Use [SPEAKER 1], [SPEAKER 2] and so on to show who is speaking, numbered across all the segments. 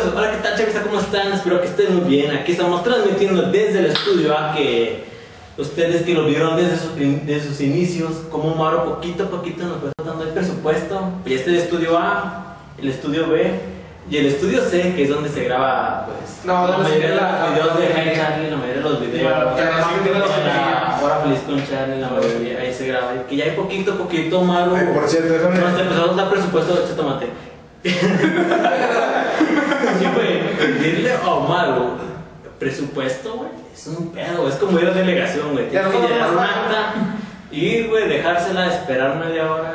[SPEAKER 1] amigos, hola, ¿qué tal, chavista? ¿Cómo están? Espero que estén muy bien. Aquí estamos transmitiendo desde el estudio A que ustedes que lo vieron desde sus, desde sus inicios, como Maro poquito a poquito nos fue dando el presupuesto. Y este es el estudio A, el estudio B y el estudio C, que es donde se graba, pues,
[SPEAKER 2] No,
[SPEAKER 1] la mayoría de los videos de
[SPEAKER 2] la-
[SPEAKER 1] Hey Charlie, la mayoría de los videos.
[SPEAKER 2] Ya, ya,
[SPEAKER 1] La
[SPEAKER 2] sí, tiene los
[SPEAKER 1] Hora feliz con Charlie, la mayoría, ahí se graba. Y que ya hay poquito a poquito, Maro.
[SPEAKER 3] Ay, por cierto, déjame.
[SPEAKER 1] No, te empezamos a dar presupuesto de tomate. Sí, güey, pedirle a Omar, presupuesto, güey, es un pedo, es como ir a delegación, güey. Tienes que llenar una acta, ir, güey, dejársela, esperar media hora,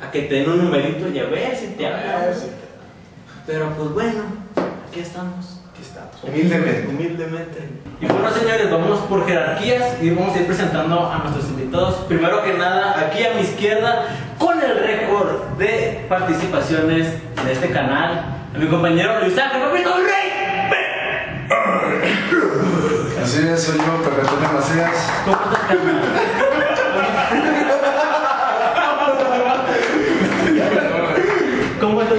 [SPEAKER 1] a que te den un numerito y a ver si te hablan. Pero pues bueno, aquí estamos.
[SPEAKER 3] Aquí estamos. Humildemente.
[SPEAKER 1] Humildemente. Y bueno, señores, vamos por jerarquías y vamos a ir presentando a nuestros invitados. Primero que nada, aquí a mi izquierda, con el récord de participaciones en este canal, a mi compañero Luis Ángel Papito Rey.
[SPEAKER 3] Así es, soy yo, Pepe Macías.
[SPEAKER 1] ¿Cómo estás?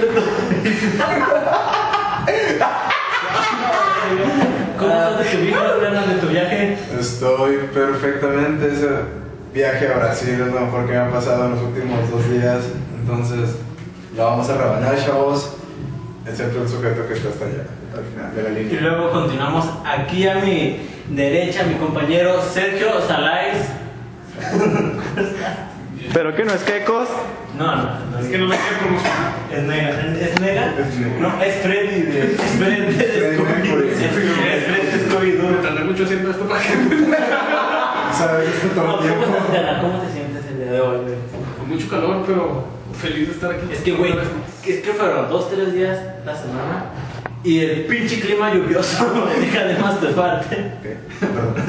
[SPEAKER 1] ¿Cómo estás ¿Cómo estás de tu carnal, de tu viaje?
[SPEAKER 3] Estoy perfectamente. Viaje a Brasil es lo mejor que me ha pasado en los últimos dos días. Entonces, lo vamos a rebanar, chavos. Excepto el sujeto que está hasta allá, al final de la
[SPEAKER 1] Y
[SPEAKER 3] línea.
[SPEAKER 1] luego continuamos aquí a mi derecha, mi compañero Sergio Salais.
[SPEAKER 4] ¿Pero qué no es quecos?
[SPEAKER 1] No, no, no, es que no me quiero promocionar. ¿Es nega? ¿Es nega?
[SPEAKER 3] Es nega.
[SPEAKER 1] No, es Freddy de. Es Freddy de. Es Freddy de Scooby-Doo.
[SPEAKER 2] Tardé mucho haciendo esto para que.
[SPEAKER 3] ¿Sabes? Esto todo
[SPEAKER 1] No,
[SPEAKER 3] el
[SPEAKER 1] ¿Cómo
[SPEAKER 3] tiempo.
[SPEAKER 1] estás? ¿Cómo te sientes el día de hoy, güey?
[SPEAKER 2] Con mucho calor, pero feliz de estar aquí.
[SPEAKER 1] Es que, güey, es que fueron dos, tres días la semana y el pinche clima lluvioso me deja de más de parte.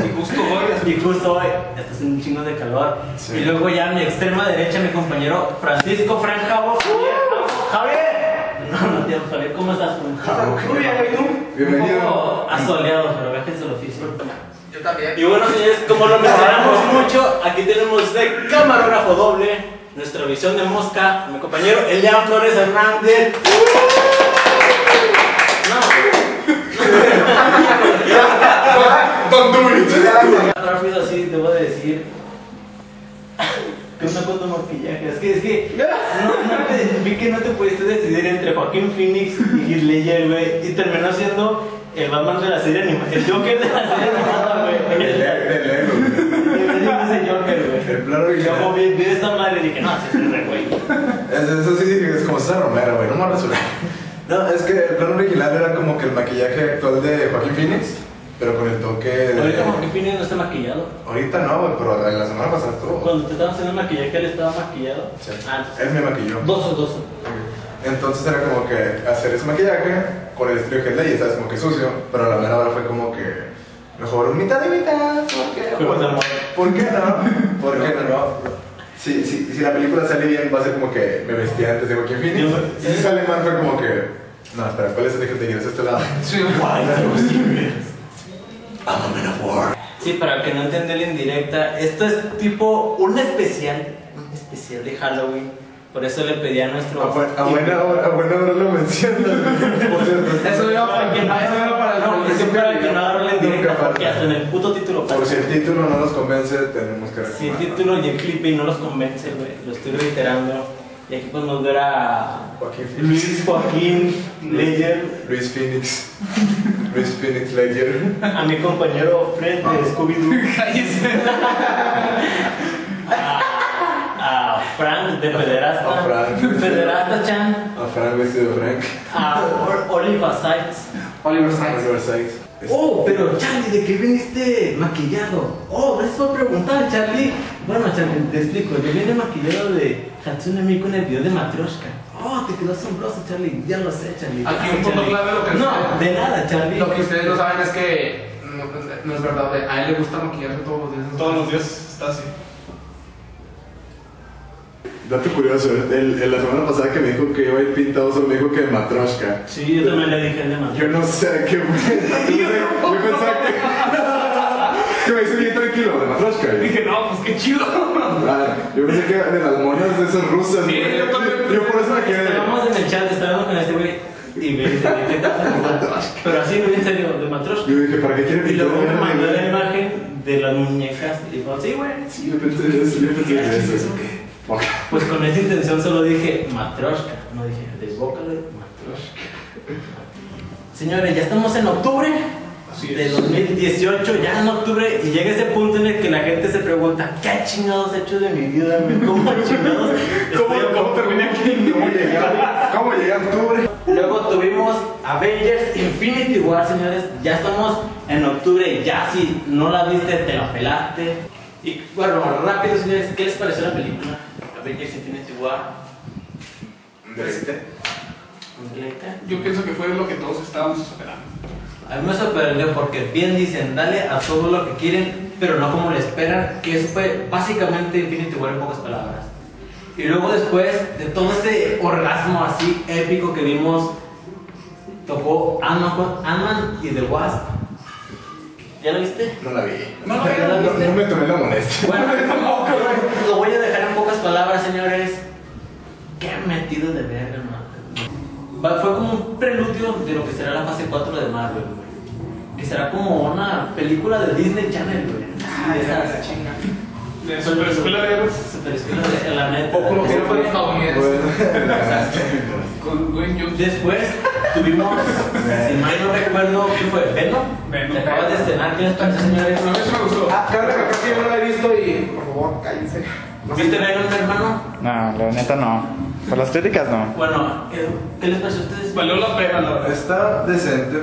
[SPEAKER 2] Y justo hoy.
[SPEAKER 1] Y justo hoy está haciendo un chingo de calor.
[SPEAKER 3] Sí.
[SPEAKER 1] Y luego ya a mi extrema derecha, mi compañero Francisco Frank Javo. ¡Javier! No, no, tío, Javier, ¿cómo estás? Muy bien, ¿y tú?
[SPEAKER 3] Bienvenido.
[SPEAKER 1] Un poco asoleado, pero viajes del oficio.
[SPEAKER 2] Yo también.
[SPEAKER 1] Y bueno, señores, como lo mencionamos mucho, aquí tenemos de camarógrafo doble nuestra visión de mosca, mi compañero Elian Flores Hernández.
[SPEAKER 3] Don't do it.
[SPEAKER 1] No, rápido así, debo de decir. Que una cosa maquillaje. Es que, es que. No, no te, vi que no te pudiste decidir entre Joaquín Phoenix y Heath Ledger, güey. Y terminó siendo el Batman de la serie animada. El Joker de la serie animada, güey.
[SPEAKER 3] El el Lego.
[SPEAKER 1] Ese Joker, güey.
[SPEAKER 3] El plano original.
[SPEAKER 1] luego vi, vi esta madre y dije, no, ese es el güey.
[SPEAKER 3] Es- Eso sí, es como César Romero, güey, no me resuelve. No, es que el plano original era como que el maquillaje actual de Joaquín Phoenix, pero con el toque de...
[SPEAKER 1] Ahorita Joaquín Phoenix no está maquillado.
[SPEAKER 3] Ahorita no, güey, pero la semana pasada estuvo.
[SPEAKER 1] Cuando te estaban haciendo el maquillaje, él estaba maquillado.
[SPEAKER 3] Sí.
[SPEAKER 1] Ah,
[SPEAKER 3] Él me maquilló.
[SPEAKER 1] dos o dos.
[SPEAKER 3] Entonces era como que hacer ese maquillaje con el estilo que leí, ¿sabes? Como que sucio, pero a la mera hora fue como que mejor mitad y mitad. ¿Por qué?
[SPEAKER 1] Amor.
[SPEAKER 3] ¿Por qué no? ¿Por qué no? Si, si, si la película sale bien, va a ser como que me vestí antes de Joaquín Phoenix. Si sale mal, fue como que. No, espera, ¿cuál es el eje de ir a este lado?
[SPEAKER 2] Sí,
[SPEAKER 1] Guay,
[SPEAKER 3] I'm a man of war.
[SPEAKER 1] Sí, para el que no entendió la indirecta, esto es tipo un especial, un especial de Halloween. Por eso le pedí a nuestro.
[SPEAKER 3] A, a buena hora, a buena hora lo mencionas. Por cierto,
[SPEAKER 2] Eso iba para que no, eso iba para
[SPEAKER 1] No, es que para el que no porque hasta en el puto título
[SPEAKER 3] Por si el título no nos convence, tenemos que
[SPEAKER 1] Si el título y el clip y no los convence, güey, lo estoy reiterando. Y aquí podemos ver a
[SPEAKER 3] Joaquín Phoenix.
[SPEAKER 1] Luis Joaquín Ledger,
[SPEAKER 3] Luis Phoenix. Luis Phoenix Ledger.
[SPEAKER 1] a mi compañero Fred de Scooby-Doo, Frank de Pederasta,
[SPEAKER 3] A Frank.
[SPEAKER 1] Pederasta Chan,
[SPEAKER 3] A Frank vestido de Frank.
[SPEAKER 1] a Or- Oliver Sykes.
[SPEAKER 2] Oliver Sykes.
[SPEAKER 3] Oliver Sykes.
[SPEAKER 1] Oh, pero Charlie, ¿de qué viniste maquillado? Oh, gracias por preguntar, Charlie. Bueno, Charlie, te explico. Yo vine maquillado de Hatsune Miku en el video de Matryoshka. Oh, te quedó asombroso, Charlie. Ya lo sé, Charlie.
[SPEAKER 2] Aquí un punto clave lo que
[SPEAKER 1] No, de nada, Charlie.
[SPEAKER 2] Lo que ustedes no saben es que no, no es verdad. A él le gusta maquillarse todos los días.
[SPEAKER 5] Todos los días está así.
[SPEAKER 3] Dato curioso, el, el- la semana pasada que me dijo que iba a ir pintado, solo me dijo que de Matroshka.
[SPEAKER 1] Sí, yo también le dije el de Matryoshka.
[SPEAKER 3] Yo no sé qué fue. Yo, yo pensaba que. que me hice bien tranquilo, de Matroshka.
[SPEAKER 2] Dije, no, pues qué chido.
[SPEAKER 3] Ah, yo pensé que de las monas de esas rusas.
[SPEAKER 2] Sí, yo también pensé.
[SPEAKER 3] Yo por eso me quedé.
[SPEAKER 1] Estábamos en el chat, estábamos con este güey. Y me dice, ¿de qué trata? Pero así, güey, en serio, de Matroshka.
[SPEAKER 3] Yo dije, ¿para qué quiere
[SPEAKER 1] Y luego me
[SPEAKER 3] pintar
[SPEAKER 1] mandó la imagen de las muñecas. Y dijo, sí, güey.
[SPEAKER 3] Sí, yo pensé en eso, yo pensé
[SPEAKER 1] Pues con esa intención solo dije Matroshka. No dije, desbócale Matroshka. Señores, ya estamos en octubre
[SPEAKER 2] Así
[SPEAKER 1] de
[SPEAKER 2] es.
[SPEAKER 1] 2018, ya en octubre, y llega ese punto en el que la gente se pregunta, ¿qué chingados he hecho de mi vida? ¿Cómo chingados?
[SPEAKER 2] ¿Cómo, terminé aquí?
[SPEAKER 3] ¿Cómo llegué ¿Cómo llegué a octubre?
[SPEAKER 1] Luego tuvimos Avengers Infinity War, señores. Ya estamos en octubre. Ya si no la viste, te la pelaste. Y bueno, rápido, señores, ¿qué les pareció la película? Avengers Infinity War. ¿Completa?
[SPEAKER 2] Yo pienso que fue lo que todos estábamos esperando.
[SPEAKER 1] A mí me sorprendió porque bien dicen, dale a todo lo que quieren, pero no como le esperan, que eso fue básicamente Infinity War en pocas palabras. Y luego después de todo ese orgasmo así épico que vimos, tocó Ant-Man con- Ant-Man y The Wasp. ¿Ya lo viste?
[SPEAKER 3] No la vi.
[SPEAKER 2] No, no,
[SPEAKER 1] ¿Ya la
[SPEAKER 3] No,
[SPEAKER 1] viste?
[SPEAKER 3] no me tomé la molestia.
[SPEAKER 1] Bueno, lo voy a dejar en pocas palabras, señores. Qué metido de verga, man. Va- Fue como un preludio de lo que será la fase 4 de Marvel, güey. Que será como una película de Disney Channel, güey. Esas
[SPEAKER 2] la chinga. De super escuela de héroes.
[SPEAKER 1] super escuelas de la neta.
[SPEAKER 2] O como que no fue estadounidense. Con Dwayne Johnson.
[SPEAKER 1] Después tuvimos, si mal no recuerdo, ¿qué fue? ¿Venom?
[SPEAKER 2] Venom.
[SPEAKER 1] Acaba de estrenar, ¿qué les parece, señores?
[SPEAKER 2] A mí sí me gustó.
[SPEAKER 5] Ah, cabe recalcar que yo no la he visto y por favor, cállense.
[SPEAKER 1] ¿Viste Venom, hermano?
[SPEAKER 4] No, la neta no. Por las críticas no.
[SPEAKER 1] Bueno, ¿qué, qué les pareció a ustedes?
[SPEAKER 2] Valió la pena, la verdad.
[SPEAKER 3] Está decente.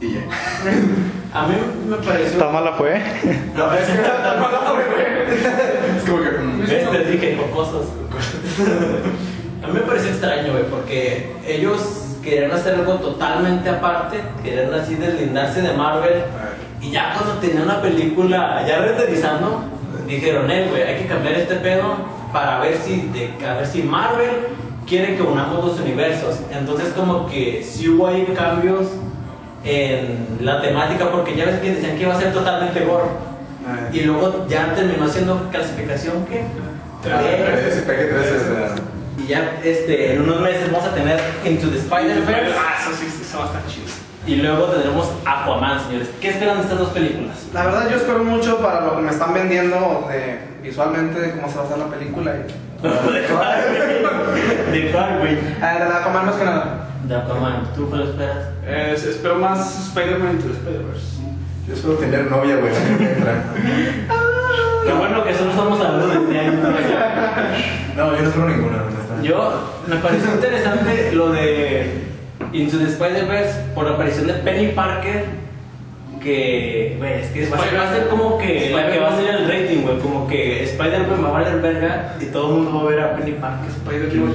[SPEAKER 3] Y ya.
[SPEAKER 1] A mí me pareció...
[SPEAKER 4] ¿Tan mala fue?
[SPEAKER 3] No, es que Es como que. mm,
[SPEAKER 1] ¿Ves? Te dije cosas. A mí me pareció extraño, güey, porque ellos querían hacer algo totalmente aparte, querían así deslindarse de Marvel. Y ya cuando tenía una película, ya renderizando, dijeron, eh, güey, hay que cambiar este pedo para ver si, de, a ver si Marvel quiere que unamos los universos. Entonces como que sí hubo ahí cambios en la temática, porque ya ves que decían que iba a ser totalmente gore. Y luego ya terminó siendo clasificación
[SPEAKER 3] que... 3 3
[SPEAKER 1] y ya este, en unos meses vamos a tener Into the Spider-Verse
[SPEAKER 2] Ah, eso sí, eso va a estar chido.
[SPEAKER 1] y luego tendremos Aquaman, señores. ¿Qué esperan de estas dos películas?
[SPEAKER 5] La verdad yo espero mucho para lo que me están vendiendo de, visualmente de cómo se va a hacer la película. Y,
[SPEAKER 1] ¿De cuál, güey?
[SPEAKER 5] Ah, de Aquaman más que nada.
[SPEAKER 1] De Aquaman. ¿Tú qué lo esperas?
[SPEAKER 2] Eh, espero más Spider-Man into the Spider-Verse.
[SPEAKER 3] Yo espero tener novia, güey,
[SPEAKER 1] Qué bueno que solo estamos hablando de este año.
[SPEAKER 3] No, yo no espero ninguna, honestamente.
[SPEAKER 1] Yo, me pareció interesante lo de Into the Spider-Verse por la aparición de Penny Parker. Que, güey, es que va a ser- va a ser como que la que va a ser el rating, güey. Como que Spider-Man va a valer verga y todo el mundo va a ver a Penny Parker.
[SPEAKER 2] Spider-Man.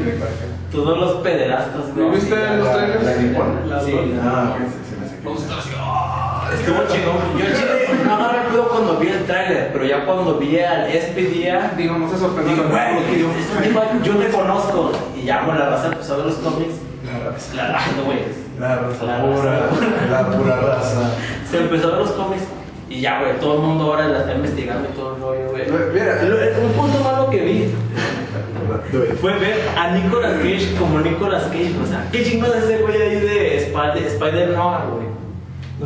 [SPEAKER 1] Todos los pederastas, güey.
[SPEAKER 2] ¿No viste
[SPEAKER 3] la-
[SPEAKER 2] los trailers?
[SPEAKER 3] la nipona.
[SPEAKER 2] La-
[SPEAKER 1] Sí,
[SPEAKER 3] Ah, ok, sí, sí, me sé que-
[SPEAKER 2] Vamos a estar así. ¡ah!
[SPEAKER 1] Estuvo chingón. Yo en chile no agarré pedo cuando vi el trailer, pero ya cuando vi al Expedia,
[SPEAKER 5] Digo, no se sorprendan.
[SPEAKER 1] digo, güey, yo, le conozco. Y ya con la raza empezó a ver los cómics.
[SPEAKER 3] La raza.
[SPEAKER 1] La raza, güey.
[SPEAKER 3] La raza
[SPEAKER 1] La
[SPEAKER 3] pura,
[SPEAKER 1] raza.
[SPEAKER 3] la pura raza.
[SPEAKER 1] Se empezó a ver los cómics. Y ya, güey, todo el mundo ahora la está investigando y todo el rollo, güey.
[SPEAKER 3] Mira.
[SPEAKER 1] Lo- un punto malo que vi fue ver a Nicolas Cage como Nicolas Cage. O sea, ¿qué chingo es ese güey ahí de Spider- Spider-Noir, güey?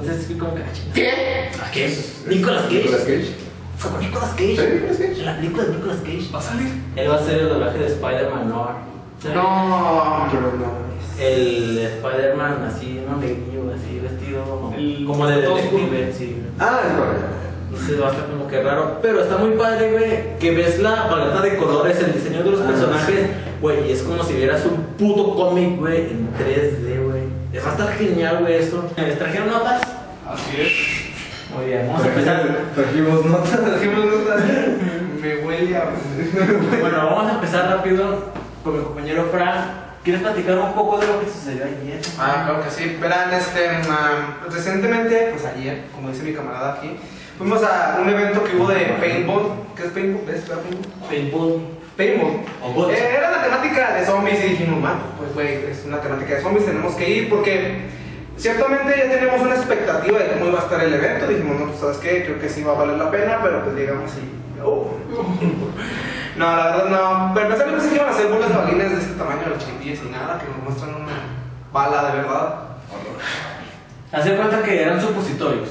[SPEAKER 1] Sé si como que ah.
[SPEAKER 5] ¿Qué?
[SPEAKER 1] ¿A qué? Nicolas Cage.
[SPEAKER 3] Nicolas Cage.
[SPEAKER 1] Como Nicolas Cage.
[SPEAKER 3] ¿Sí, Nicolas Cage?
[SPEAKER 1] En la película de Nicolas Cage.
[SPEAKER 2] ¿Va a salir?
[SPEAKER 1] Él va a ser el doblaje de Spider-Man Noir.
[SPEAKER 5] No.
[SPEAKER 3] Pero no.
[SPEAKER 1] El Spider-Man así, no neguillo, así vestido
[SPEAKER 2] El-
[SPEAKER 1] como de detective, sí.
[SPEAKER 3] Ah, es verdad.
[SPEAKER 1] Entonces va a estar como que raro, pero está muy padre, güey, que ves la paleta de colores, el diseño de los
[SPEAKER 3] Ah,
[SPEAKER 1] personajes, güey, y es como si vieras un puto cómic, güey, en 3D, güey. Va a estar genial, güey, esto. ¿Les trajeron notas?
[SPEAKER 2] Así es.
[SPEAKER 1] Muy bien, vamos a empezar.
[SPEAKER 3] Trajimos notas.
[SPEAKER 5] Me huele a.
[SPEAKER 1] Bueno, vamos a empezar rápido con mi compañero Fran. ¿Quieres platicar un poco de lo que sucedió ayer?
[SPEAKER 5] Ah, claro que sí. Verán, este, um, recientemente, pues ayer, como dice mi camarada aquí, fuimos a un evento que hubo de paintball. ¿Qué es paintball? ¿Ves? ¿Verdad, paintball?
[SPEAKER 1] Paintball. Bots.
[SPEAKER 5] Eh, era la temática de zombies y dijimos, man, pues güey, es una temática de zombies, tenemos que ir porque ciertamente ya teníamos una expectativa de cómo iba a estar el evento. Dijimos, no, pues sabes qué, creo que sí va a valer la pena, pero pues llegamos y. oh. no, la verdad no. Pero pensé que pensé que iban a hacer bolas de balines de este tamaño, los chiquillos y nada, que nos muestran una bala de verdad.
[SPEAKER 1] Hace cuenta que eran supositorios.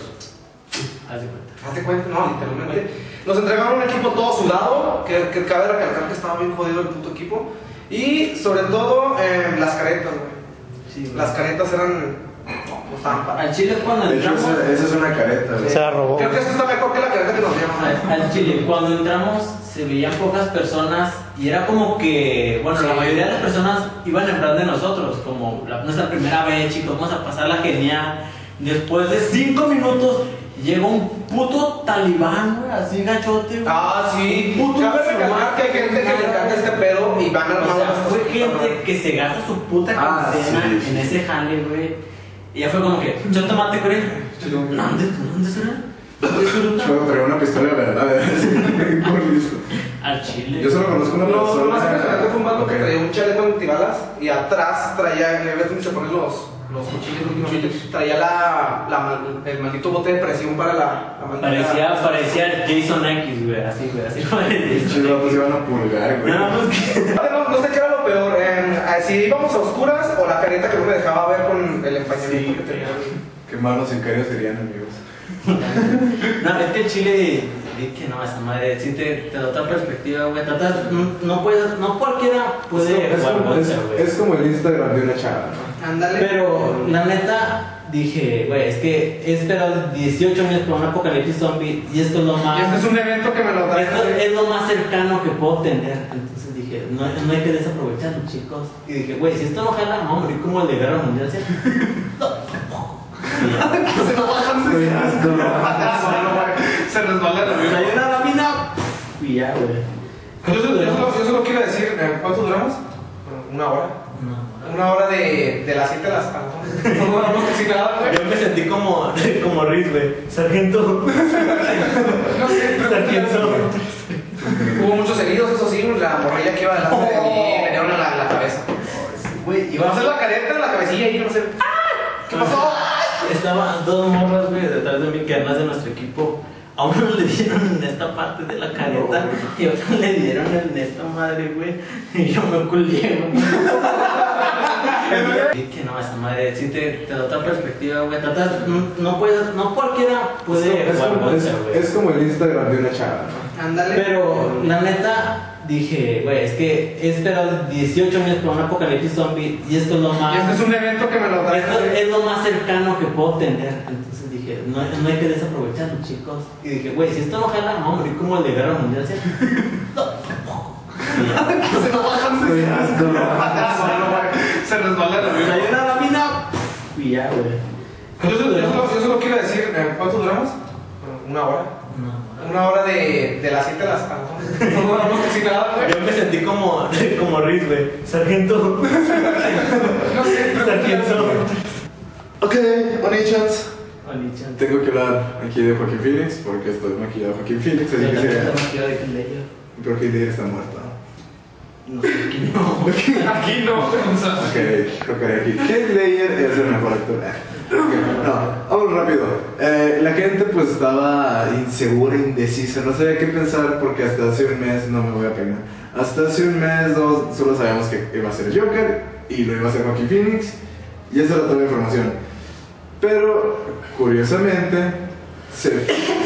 [SPEAKER 1] Hace cuenta.
[SPEAKER 5] Hazte cuenta, no, literalmente. Nos entregaron un equipo todo sudado, que, que cabe recalcar que estaba bien jodido el puto equipo. Y sobre todo, eh, las caretas, güey.
[SPEAKER 1] Sí,
[SPEAKER 5] Las caretas eran. No, para.
[SPEAKER 1] Al chile cuando
[SPEAKER 3] De hecho,
[SPEAKER 1] entramos.
[SPEAKER 3] esa, esa es una careta, güey.
[SPEAKER 4] Se la robó.
[SPEAKER 5] Creo que esto está mejor que la careta que nos dieron.
[SPEAKER 1] Al, al chile, cuando entramos se veían pocas personas y era como que, bueno, la mayoría de las personas iban en plan de nosotros, como la, nuestra primera vez, chicos, vamos a pasarla genial. Después de cinco minutos llega un puto talibán, güey, así gachote, güey.
[SPEAKER 5] Ah, sí.
[SPEAKER 1] Un puto
[SPEAKER 5] Cabe recalcar que hay gente que le encanta este pedo y van
[SPEAKER 1] O
[SPEAKER 5] armados.
[SPEAKER 1] sea, fue gente que se gasta su puta
[SPEAKER 3] Ah,
[SPEAKER 1] quincena
[SPEAKER 3] sí, sí,
[SPEAKER 1] en
[SPEAKER 3] sí.
[SPEAKER 1] ese jale, güey. Y ya fue como que, yo tomate con él. ¿Dónde? ¿Dónde será? ¿Dónde será?
[SPEAKER 3] Yo traía una pistola de verdad.
[SPEAKER 1] Al chile.
[SPEAKER 3] Yo solo conozco una
[SPEAKER 5] No, no,
[SPEAKER 3] persona.
[SPEAKER 5] más que fue un vato que traía un chaleco antibalas y atrás traía, ¿ya ves dónde se ponen los, los cuchillos últimamente? Traía la, la el maldito bote de presión para la, la maldita-
[SPEAKER 1] Parecía, parecía Jason X, güey, así, güey, así parecía.
[SPEAKER 3] vatos iban a pulgar, güey.
[SPEAKER 1] Nada más que.
[SPEAKER 5] No, no sé qué era lo peor, eh, si íbamos a oscuras o la careta que no me dejaba ver con el empañamiento
[SPEAKER 3] Sí.
[SPEAKER 5] que tenía.
[SPEAKER 3] Qué malos sicarios serían, amigos.
[SPEAKER 1] No, es que el chile. Di que no, esa madre, sí te, te da otra perspectiva, güey. Tratas, no, no puedes, no cualquiera puede
[SPEAKER 3] es,
[SPEAKER 1] jugar
[SPEAKER 3] como, es, es como el Instagram de una chava, ¿no?
[SPEAKER 5] Ándale.
[SPEAKER 1] Pero la neta, dije, güey, es que he esperado 18 años por un apocalipsis zombie y esto es lo más.
[SPEAKER 5] Este es un evento que me lo trae.
[SPEAKER 1] Esto es lo más cercano que puedo tener. Entonces dije, no, no hay que desaprovecharlo, chicos. Y dije, güey, si esto no jala, vamos a morir como el de Guerra Mundial. ¿sí?
[SPEAKER 5] se lo bajan
[SPEAKER 3] Estoy harto,
[SPEAKER 5] se- Se resbala la
[SPEAKER 1] Pues hay una lámina y ya, güey.
[SPEAKER 5] Yo solo, yo, solo, yo solo quiero decir, eh, ¿cuánto duramos? Una hora.
[SPEAKER 1] No.
[SPEAKER 5] Una hora de, de las 7 a las 14. No duramos casi nada, güey.
[SPEAKER 1] Yo me sentí como, como Riz, güey. Sargento.
[SPEAKER 5] No sé, pero-
[SPEAKER 1] Sargento.
[SPEAKER 5] Hubo muchos heridos, eso sí, la morrilla que iba delante de mí me dieron la, en la cabeza.
[SPEAKER 1] Güey,
[SPEAKER 5] Y vamos a hacer la careta la cabecilla y no sé. ¿Qué pasó?
[SPEAKER 1] Estaban dos morras, güey, detrás de mí, que además de nuestro equipo. A uno le dieron en esta parte de la careta y a otro le dieron en esta madre, güey. Y yo me. Y que no, esa madre, sí te, te da otra perspectiva, güey. Tratas, no, no puedes, no cualquiera puede
[SPEAKER 3] es, como, es, es como el Instagram de una chava, ¿no?
[SPEAKER 5] Ándale.
[SPEAKER 1] Pero la neta, dije, güey, es que he esperado 18 años por un apocalipsis zombie y esto es lo más.
[SPEAKER 5] Este es un evento que me lo trae.
[SPEAKER 1] Esto es lo más cercano que puedo tener. Entonces dije, no, no hay que desaprovecharlo, chicos. Y dije, güey, si esto no jala, vamos a morir como el de Guerra Mundial. ¿sí?
[SPEAKER 5] se lo bajan. Se resbala la
[SPEAKER 1] Pues hay una lámina y ya, güey.
[SPEAKER 5] Yo solo, yo solo- quiero decir, eh, ¿cuánto duramos? Una hora. Una hora de, de las 7 a las 14. No duramos casi nada, güey.
[SPEAKER 1] Yo me sentí como, como Riz, güey. Sargento.
[SPEAKER 5] No sé, pero-
[SPEAKER 1] Sargento.
[SPEAKER 3] Ok, Onichans.
[SPEAKER 1] Olichan.
[SPEAKER 3] Tengo que hablar aquí de Joaquín Phoenix porque estoy maquillado de Joaquín Phoenix, así que sería. Pero Joaquín Phoenix está muerto.
[SPEAKER 1] No sé quién no.
[SPEAKER 5] Aquí no.
[SPEAKER 3] Ok, tocaré aquí. Heath Ledger es el mejor actor. Ah, ok, No, vamos rápido. Eh, la gente pues estaba insegura, indecisa, no sabía qué pensar porque hasta hace un mes, no me voy a peinar, hasta hace un mes, dos, solo sabíamos que iba a ser Joker y lo iba a hacer Joaquin Phoenix y esa era toda la información. Pero, curiosamente, se,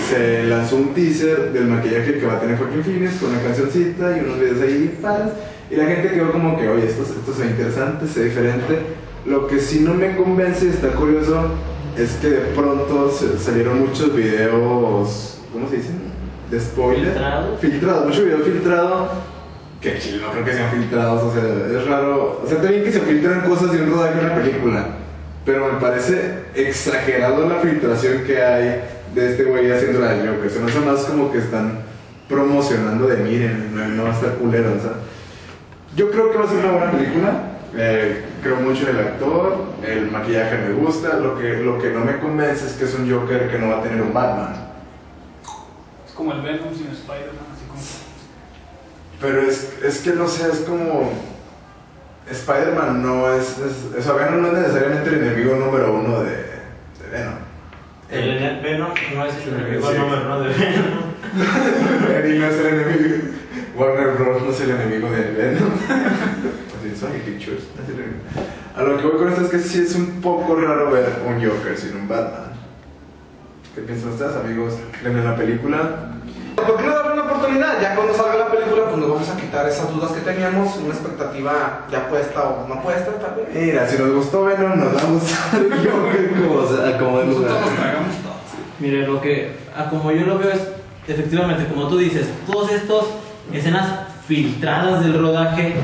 [SPEAKER 3] se lanzó un teaser del maquillaje que va a tener Joaquin Phoenix con una cancioncita y unos videos ahí paras. Y la gente quedó como que, oye, esto, esto se ve interesante, se ve diferente. Lo que sí no me convence y está curioso es que de pronto salieron muchos videos, ¿cómo se dicen? De spoiler.
[SPEAKER 1] ¿Filtrados?
[SPEAKER 3] Filtrado, mucho video filtrado. Que Chile no creo que sean filtrados, o sea, es raro. O sea, también que se filtran cosas de un rodaje de una película. Pero me parece exagerado la filtración que hay de este güey haciendo la del Joker. Se me hace más como que están promocionando de miren, no, no va a estar culero, o sea. Yo creo que va a ser una buena película. eh, creo mucho en el actor, el maquillaje me gusta. Lo que, lo que no me convence es que es un Joker que no va a tener un Batman.
[SPEAKER 6] Es como el Venom sin Spider-Man, así como.
[SPEAKER 3] Pero es, es que no sé, es como. Spider-Man no es, es. O sea, Venom no es necesariamente el enemigo número uno de, de Venom.
[SPEAKER 1] El Venom no es el enemigo
[SPEAKER 3] Sí.
[SPEAKER 1] número uno de Venom.
[SPEAKER 3] Eddie no es el enemigo. Warner Bros. no es el enemigo de Venom. Así, Sony Pictures. no es el enemigo. A lo que voy con esto es que sí es un poco raro ver un Joker sin un Batman. ¿Qué piensan ustedes, amigos? ¿Ven en la película?
[SPEAKER 5] ¿Por qué no Ya cuando salga la película, pues nos vamos a quitar esas dudas que teníamos, una expectativa ya puesta o no puesta, tal vez.
[SPEAKER 3] Mira, si nos gustó Venom, nos va a gustar Joker como, como.
[SPEAKER 1] Mire, lo que, a como yo lo veo es, efectivamente, como tú dices, todos estos escenas filtradas del rodaje,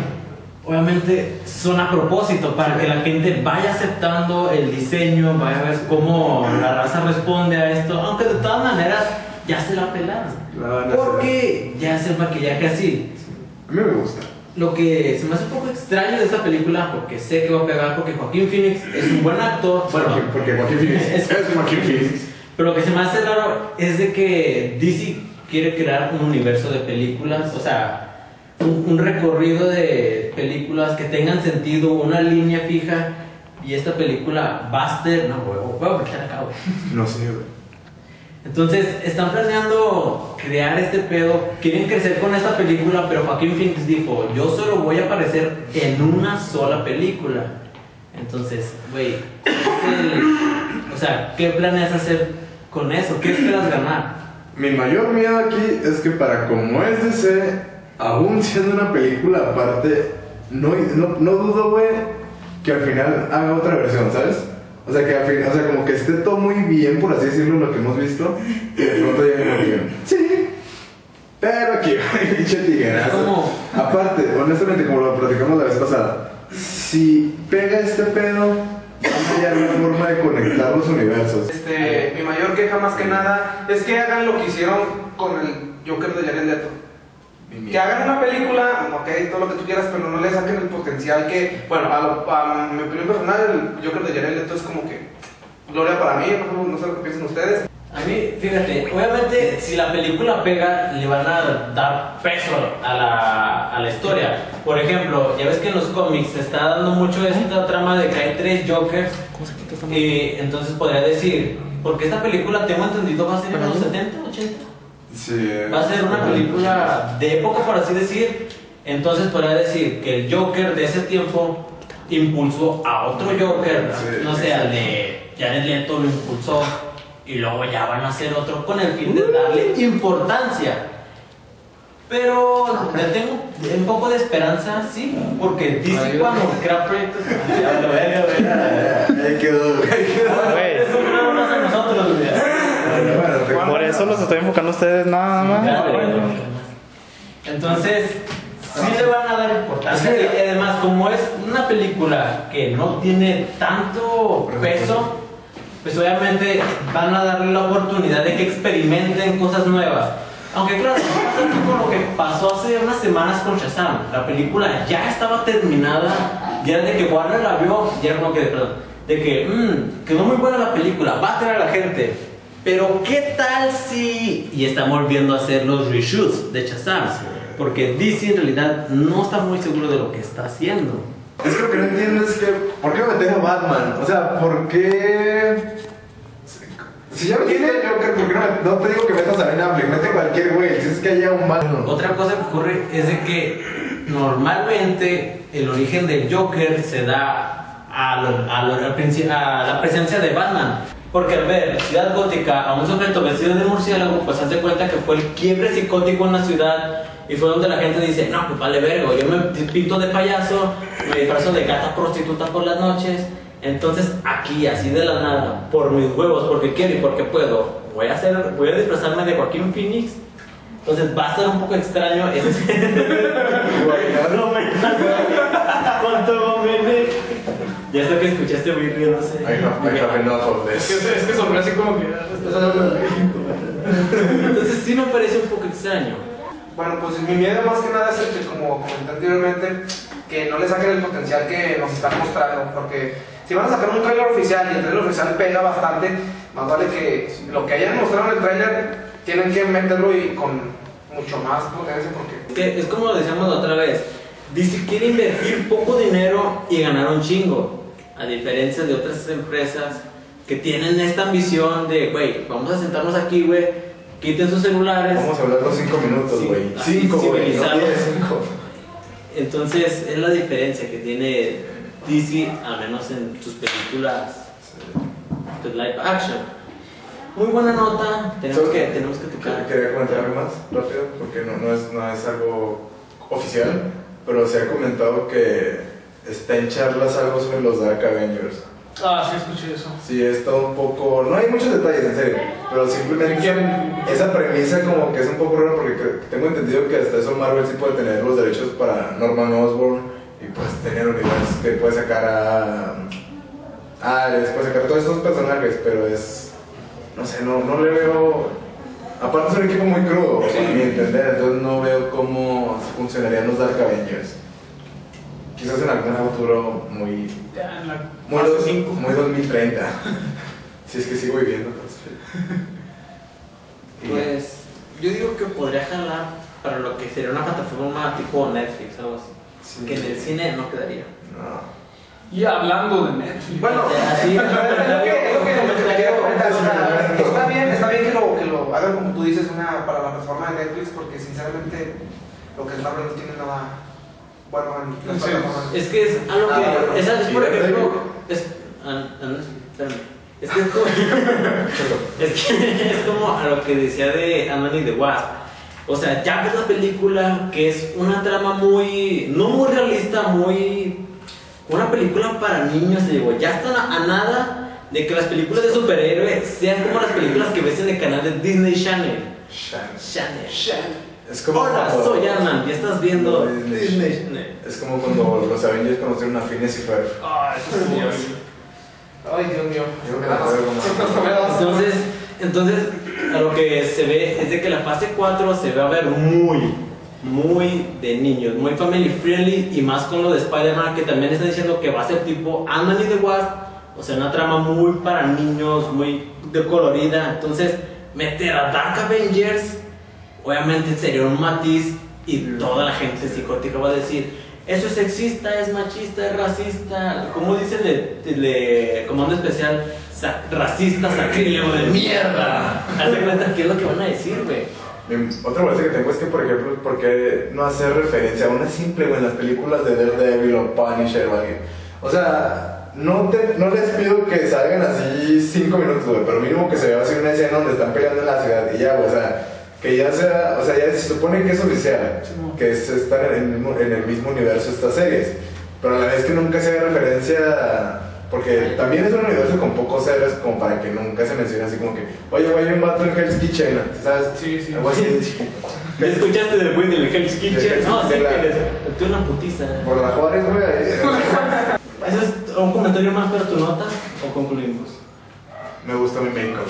[SPEAKER 1] obviamente son a propósito para que la gente vaya aceptando el diseño, vaya a ver cómo la raza responde a esto, aunque de todas maneras ya se la pelaron.
[SPEAKER 3] La.
[SPEAKER 1] Porque ya es el maquillaje así.
[SPEAKER 3] A mí me gusta.
[SPEAKER 1] Lo que se me hace un poco extraño de esta película, porque sé que va a pegar, porque Joaquín Phoenix es un buen actor. Bueno,
[SPEAKER 3] Porque, porque Joaquin Phoenix
[SPEAKER 1] Es-
[SPEAKER 3] es Joaquin Phoenix.
[SPEAKER 1] pero lo que se me hace raro es de que DC quiere crear un universo de películas, o sea, un, un recorrido de películas que tengan sentido, una línea fija. Y esta película, Buster, no, huevo, huevo, porque acá, güey.
[SPEAKER 3] No sé, güey.
[SPEAKER 1] Entonces, están planeando crear este pedo, quieren crecer con esta película, pero Joaquín Phoenix dijo, yo solo voy a aparecer en una sola película. Entonces, güey, o sea, ¿qué planeas hacer con eso? ¿Qué esperas ganar?
[SPEAKER 3] Mi mayor miedo aquí es que para como es DC, aún siendo una película aparte, no, no, no dudo, güey, que al final haga otra versión, ¿sabes? O sea, que al final, o sea, como que esté todo muy bien, por así decirlo, lo que hemos visto, y de pronto lleguen y digan, sí, pero aquí, pinche tiguerazo. Aparte, honestamente, como lo platicamos la vez pasada, si pega este pedo, van a hallar una forma de conectar los universos.
[SPEAKER 5] Este, mi mayor queja más que nada es que hagan lo que hicieron con el Joker de Jared Leto. Que hagan una película, ok, todo lo que tú quieras, pero no le saquen el potencial que, bueno, a, lo- a mi opinión personal, el Joker de Jared Leto es como que gloria para mí, no, no sé lo que piensan ustedes.
[SPEAKER 1] A mí, fíjate, obviamente si la película pega, le van a dar peso a la, a la historia. Por ejemplo, ya ves que en los cómics se está dando mucho esta trama de que hay tres Jokers. Y entonces podría decir, porque esta película, tengo entendido, va a ser en los 70, 80.
[SPEAKER 3] Sí,
[SPEAKER 1] Va a ser una película de época, por así decir. Entonces podría decir que el Joker de ese tiempo impulsó a otro Joker,
[SPEAKER 3] Sí.
[SPEAKER 1] no sé, al de Jared Leto lo impulsó y luego ya van a hacer otro con el fin de darle importancia. Pero le tengo un poco de esperanza, sí, porque DC cuando crea proyectos... Ya, la verga, güey.
[SPEAKER 3] Ahí quedó, güey, ahí quedó.
[SPEAKER 4] Güey,
[SPEAKER 1] Es un gran más a nosotros, güey.
[SPEAKER 3] Bueno,
[SPEAKER 4] por eso los estoy enfocando a ustedes nada más.
[SPEAKER 1] Entonces, sí le van a dar importancia. Y además, como es una película que no tiene tanto peso, pues obviamente van a darle la oportunidad de que experimenten cosas nuevas. Aunque claro, no como lo que pasó hace unas semanas con Shazam. La película ya estaba terminada, ya de que Warner la vio, ya como que, perdón, de que, mmm, quedó muy buena la película, va a traer a la gente. Pero ¿qué tal si... Y están volviendo a hacer los reshoots de Shazam. Porque DC en realidad no está muy seguro de lo que está haciendo.
[SPEAKER 3] Es que lo que no entiendo es que, ¿por qué meter a Batman? O sea, ¿por qué? Si ya metiste a Joker, ¿por qué no, me- no te digo que metas a Ben Affleck? Mete cualquier güey, si es que haya un Batman.
[SPEAKER 1] Otra cosa que ocurre es de que normalmente el origen del Joker se da a, lo- a la presencia de Batman. Porque al ver Ciudad Gótica a un sujeto vestido de murciélago, pues hace cuenta que fue el quiebre psicótico en la ciudad y fue donde la gente dice, no, pues vale vergo, yo me pinto de payaso, me disfrazo de gata prostituta por las noches, entonces aquí, así de la nada, por mis huevos, porque quiero y porque puedo, voy a hacer, voy a disfrazarme de Joaquín Phoenix entonces va a ser un poco extraño ese. no me ¿Cuánto me Ya sé que escuchaste muy
[SPEAKER 3] have, I have enough of
[SPEAKER 2] Es que, es que sonó así como que. ah, estás hablando de México.
[SPEAKER 1] Entonces sí me parece un poco extraño.
[SPEAKER 5] Bueno, pues mi miedo más que nada es el que, como comenté anteriormente, que no le saquen el potencial que nos están mostrando, porque si van a sacar un trailer oficial y el trailer oficial pega bastante, más vale que lo que hayan mostrado en el trailer tienen que meterlo y con mucho más potencia, porque
[SPEAKER 1] Es que es como lo decíamos la otra vez. Dice quiere invertir poco dinero y ganar un chingo. A diferencia de otras empresas que tienen esta ambición de, güey, vamos a sentarnos aquí, güey, quiten sus celulares.
[SPEAKER 3] Vamos a hablar los 5 minutos,
[SPEAKER 1] Sí,
[SPEAKER 3] güey.
[SPEAKER 1] así
[SPEAKER 3] 5, güey. No
[SPEAKER 1] civilizado.
[SPEAKER 3] 10, 5.
[SPEAKER 1] Entonces es la diferencia que tiene DC, al menos en sus películas de live action. Muy buena nota, tenemos que, tenemos que tocar.
[SPEAKER 3] Quería comentar algo más rápido, porque no, no, es, no es algo oficial, pero se ha comentado que está en charlas algo sobre los Dark Avengers.
[SPEAKER 6] Ah, sí, escuché eso.
[SPEAKER 3] Sí, está un poco. No hay muchos detalles, en serio. Pero simplemente esa premisa, como que es un poco rara, porque tengo entendido que hasta eso Marvel sí puede tener los derechos para Norman Osborn y pues tener universos que puede sacar a. Ah, les puede sacar a todos estos personajes, pero es. No sé, no, no le veo. Aparte, es un equipo muy crudo, a mi entender, entonces no veo cómo funcionarían los Dark Avengers. Quizás en algún futuro muy
[SPEAKER 6] Ya en la
[SPEAKER 3] muy, dos-
[SPEAKER 6] cinco.
[SPEAKER 3] muy 2030. si es que sigo viviendo. Pues.
[SPEAKER 1] Pues yo digo que podría jalar para lo que sería una plataforma tipo Netflix, algo así.
[SPEAKER 3] Sí.
[SPEAKER 1] Que en el cine no quedaría.
[SPEAKER 3] No.
[SPEAKER 6] Y hablando de Netflix.
[SPEAKER 5] Bueno,
[SPEAKER 1] Así,
[SPEAKER 5] lo lo lo está bien, está bien que lo, que lo hagan como tú dices una, para la plataforma de Netflix porque sinceramente lo que es Marvel no tiene nada bueno en las
[SPEAKER 6] Sí.
[SPEAKER 5] plataformas.
[SPEAKER 1] Es que es algo que.
[SPEAKER 5] Ah, bueno.
[SPEAKER 1] es, es por ejemplo. Es, ah, ah. Es que es como, es que es como a lo que decía de Ant-Man y the Wasp. O sea, ya ves la película que es una trama muy. no muy realista, muy. Una película para niños, digo, ya están a, a nada de que las películas de superhéroes sean como las películas que ves en el canal de Disney Channel.
[SPEAKER 3] Shan.
[SPEAKER 1] Channel.
[SPEAKER 3] Es como
[SPEAKER 1] Hola,
[SPEAKER 3] cuando-
[SPEAKER 1] soy Ant-Man, ya estás viendo
[SPEAKER 3] Disney
[SPEAKER 1] Disney Channel.
[SPEAKER 3] Es como cuando los Avengers conocieron a Phineas y Ferb.
[SPEAKER 5] Ay, Dios mío.
[SPEAKER 3] Me
[SPEAKER 5] da más-
[SPEAKER 1] Entonces, entonces, a lo que se ve es de que la fase 4 se va a ver muy, muy de niños, muy family friendly y más con lo de Spider-Man que también está diciendo que va a ser tipo Ant-Man y the Wasp, o sea, una trama muy para niños, muy de colorida. Entonces, meter a Dark Avengers, obviamente sería un matiz y toda la gente psicótica va a decir. Eso es sexista, es machista, es racista. Como dice el comando especial, sa- racista, sacrílego de mierda. Haz de cuenta qué es lo que van a decir, güey.
[SPEAKER 3] Mi- Otra molestia que tengo es que, por ejemplo, ¿por qué no hacer referencia a una simple, güey, en las películas de Daredevil o Punisher o alguien? O sea, no, te, no les pido que salgan así cinco minutos, güey, pero mínimo que se vea así una escena donde están peleando en la ciudad y ya, güey, o sea, que ya sea, o sea, ya se supone que es oficial, que es estar en el mismo, en el mismo universo estas series, pero a la vez que nunca se haga referencia, porque también es un universo con pocos héroes, como para que nunca se mencione así como que, oye, güey, hay un vato en Hell's Kitchen, ¿sabes?
[SPEAKER 6] Sí, sí.
[SPEAKER 3] Algo así.
[SPEAKER 1] ¿Me escuchaste del güey del Hell's Kitchen? No, sí, que les metió una putiza.
[SPEAKER 3] Por la Juárez, güey. ahí-
[SPEAKER 1] ¿Eso es un comentario más para tu nota o concluimos?
[SPEAKER 3] Me gustó mi make-up.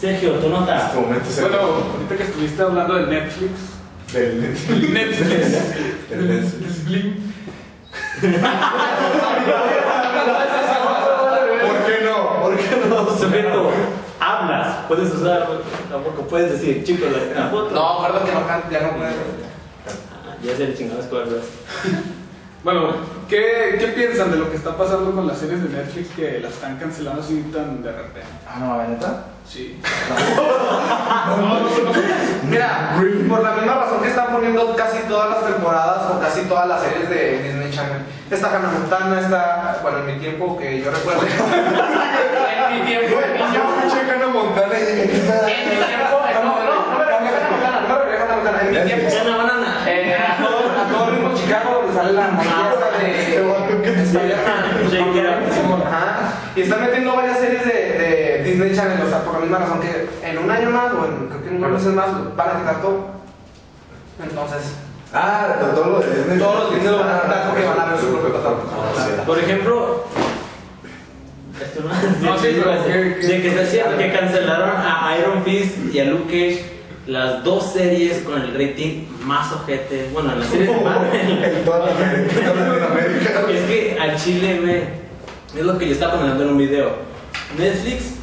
[SPEAKER 1] Sergio, tu
[SPEAKER 3] En
[SPEAKER 1] nota.
[SPEAKER 3] este momento se
[SPEAKER 6] Bueno, ahorita que estuviste hablando de Netflix.
[SPEAKER 3] Del
[SPEAKER 6] Netflix.
[SPEAKER 3] Del Netflix. ¿Por qué no? ¿Por qué no?
[SPEAKER 1] Sujeto, hablas, puedes usar, tampoco puedes decir, chicos, la, foto.
[SPEAKER 5] No, perdón que no ya no puedo.
[SPEAKER 1] Ah, Ya se le chingó las cuerdas.
[SPEAKER 6] Bueno, ¿qué, ¿qué piensan de lo que está pasando con las series de Netflix que las están cancelando así tan de repente?
[SPEAKER 3] Ah, no, ¿la neta?
[SPEAKER 6] Sí.
[SPEAKER 5] Mira, por la misma razón que están poniendo casi todas las temporadas o casi todas las series de Disney Channel. Está Hannah Montana, está, bueno, en mi tiempo que yo recuerdo. en mi tiempo de niño.
[SPEAKER 3] Escuché Hannah Montana y dije, ¿qué
[SPEAKER 5] En mi tiempo, no, no, no me refiero a Hannah Montana, no me refiero a Hannah Montana. En mi tiempo,
[SPEAKER 1] Gana banana.
[SPEAKER 5] eh, a todo, a todo ritmo Chicago, sale la de Spider-Man. Y están metiendo varias series de, de Disney Channel, o sea, por la misma razón que en un año más, o en, creo que en unos meses más, van a quitar todo. Entonces,
[SPEAKER 3] Ah, de todo lo de Disney.
[SPEAKER 5] todos los Disney van a quitar porque van a ver su propio catálogo.
[SPEAKER 1] Por ejemplo, esto no,
[SPEAKER 6] No, sí, pero ¿qué- qué-
[SPEAKER 1] de que, que cancelaron a Iron Fist y a Luke Cage, las dos series con el rating más ojete. Bueno, las series de Marvel.
[SPEAKER 3] En toda América, en toda Latinoamérica.
[SPEAKER 1] Es que al chile, güey, es lo que yo estaba comentando en un video. Netflix,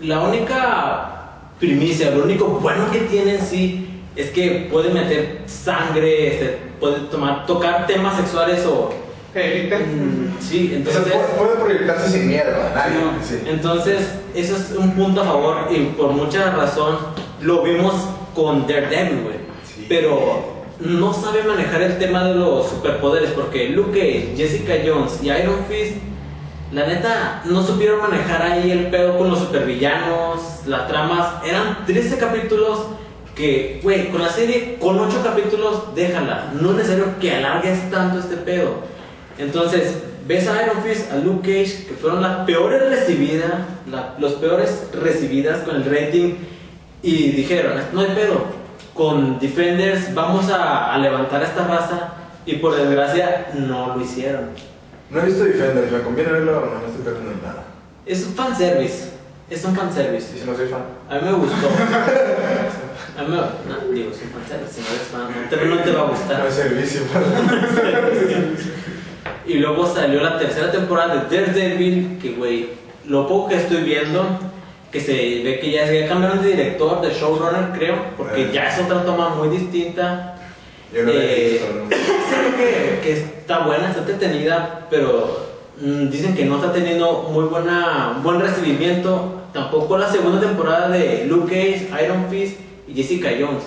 [SPEAKER 1] la única primicia, lo único bueno que tiene en sí es que puede meter sangre, este, puede tomar, tocar temas sexuales o. Mm, Sí,
[SPEAKER 3] Entonces
[SPEAKER 1] entonces...
[SPEAKER 3] puede, puede proyectarse sin miedo a nadie.
[SPEAKER 1] No,
[SPEAKER 3] Sí.
[SPEAKER 1] Entonces, eso es un punto a favor y por mucha razón lo vimos con Daredevil, güey.
[SPEAKER 3] Sí.
[SPEAKER 1] Pero no sabe manejar el tema de los superpoderes porque Luke Cage, Jessica Jones y Iron Fist, la neta, no supieron manejar ahí el pedo con los supervillanos, las tramas. Eran 13 capítulos que, güey, con la serie, con 8 capítulos, déjala. No es necesario que alargues tanto este pedo. Entonces, ves a Iron Fist, a Luke Cage, que fueron las peores recibidas, la- los peores recibidas con el rating, y dijeron, no hay pedo, con Defenders vamos a, a levantar a esta raza, y por desgracia no lo hicieron.
[SPEAKER 3] No he visto Defenders, ¿me conviene verlo o no? No estoy perdiendo en nada.
[SPEAKER 1] Es un fanservice, es un
[SPEAKER 3] Y
[SPEAKER 1] fanservice.
[SPEAKER 3] si no soy fan.
[SPEAKER 1] A mí me gustó. A mí me, no, digo, es un fanservice, si no eres fan, no te, no te va a gustar.
[SPEAKER 3] No es servicio.
[SPEAKER 1] Y luego salió la tercera temporada de Daredevil, que güey, lo poco que estoy viendo, que se ve que ya, ya cambiaron de director, de showrunner creo, porque
[SPEAKER 3] Eh.
[SPEAKER 1] ya es otra toma muy distinta.
[SPEAKER 3] Yo he
[SPEAKER 1] Eh, que, que está buena, está entretenida, pero mm, dicen que no está teniendo muy buena buen recibimiento. Tampoco la segunda temporada de Luke Cage, Iron Fist y Jessica Jones.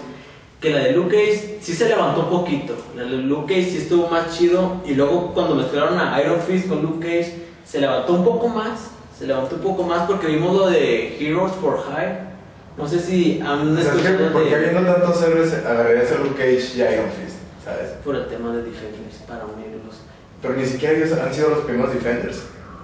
[SPEAKER 1] Que la de Luke Cage sí se levantó un poquito. La de Luke Cage sí estuvo más chido. Y luego cuando mezclaron a Iron Fist con Luke Cage, se levantó un poco más. Se levantó un poco más porque vimos lo de Heroes for Hire. No sé si han
[SPEAKER 3] O sea, es
[SPEAKER 1] escuchado
[SPEAKER 3] ¿Por qué
[SPEAKER 1] de-
[SPEAKER 3] habiendo tantos héroes agarrarías a Luke Cage y Iron Fist? ¿Sabes?
[SPEAKER 1] por el tema de Defenders para unirlos.
[SPEAKER 3] Pero ni siquiera ellos han sido los primeros Defenders.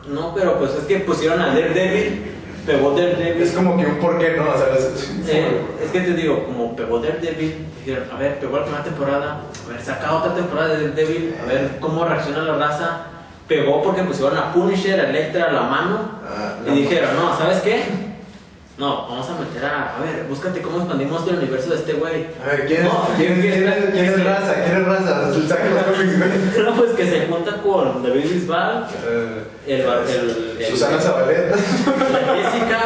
[SPEAKER 1] No, pero pues es que pusieron a Daredevil, pegó Daredevil.
[SPEAKER 3] Es como que un por qué no, ¿sabes?
[SPEAKER 1] Eh, es que te digo, como pegó Daredevil, dijeron, a ver, pegó la primera temporada, a ver, saca otra temporada de Daredevil, a ver cómo reacciona la raza. Pegó porque pusieron a Punisher, a Electra, a la mano,
[SPEAKER 3] Ah,
[SPEAKER 1] y
[SPEAKER 3] no.
[SPEAKER 1] dijeron, no, ¿sabes qué? No, vamos a meter a, a ver, búscate cómo expandimos el universo de este güey.
[SPEAKER 3] A ver, ¿quién es,
[SPEAKER 1] No,
[SPEAKER 3] ¿quién, es, quién es raza? ¿Quién es raza? Los.
[SPEAKER 1] No, pues que se junta con David Bisbal,
[SPEAKER 3] Eh,
[SPEAKER 1] el, el, el,
[SPEAKER 3] Susana Zabaleta.
[SPEAKER 1] la Jessica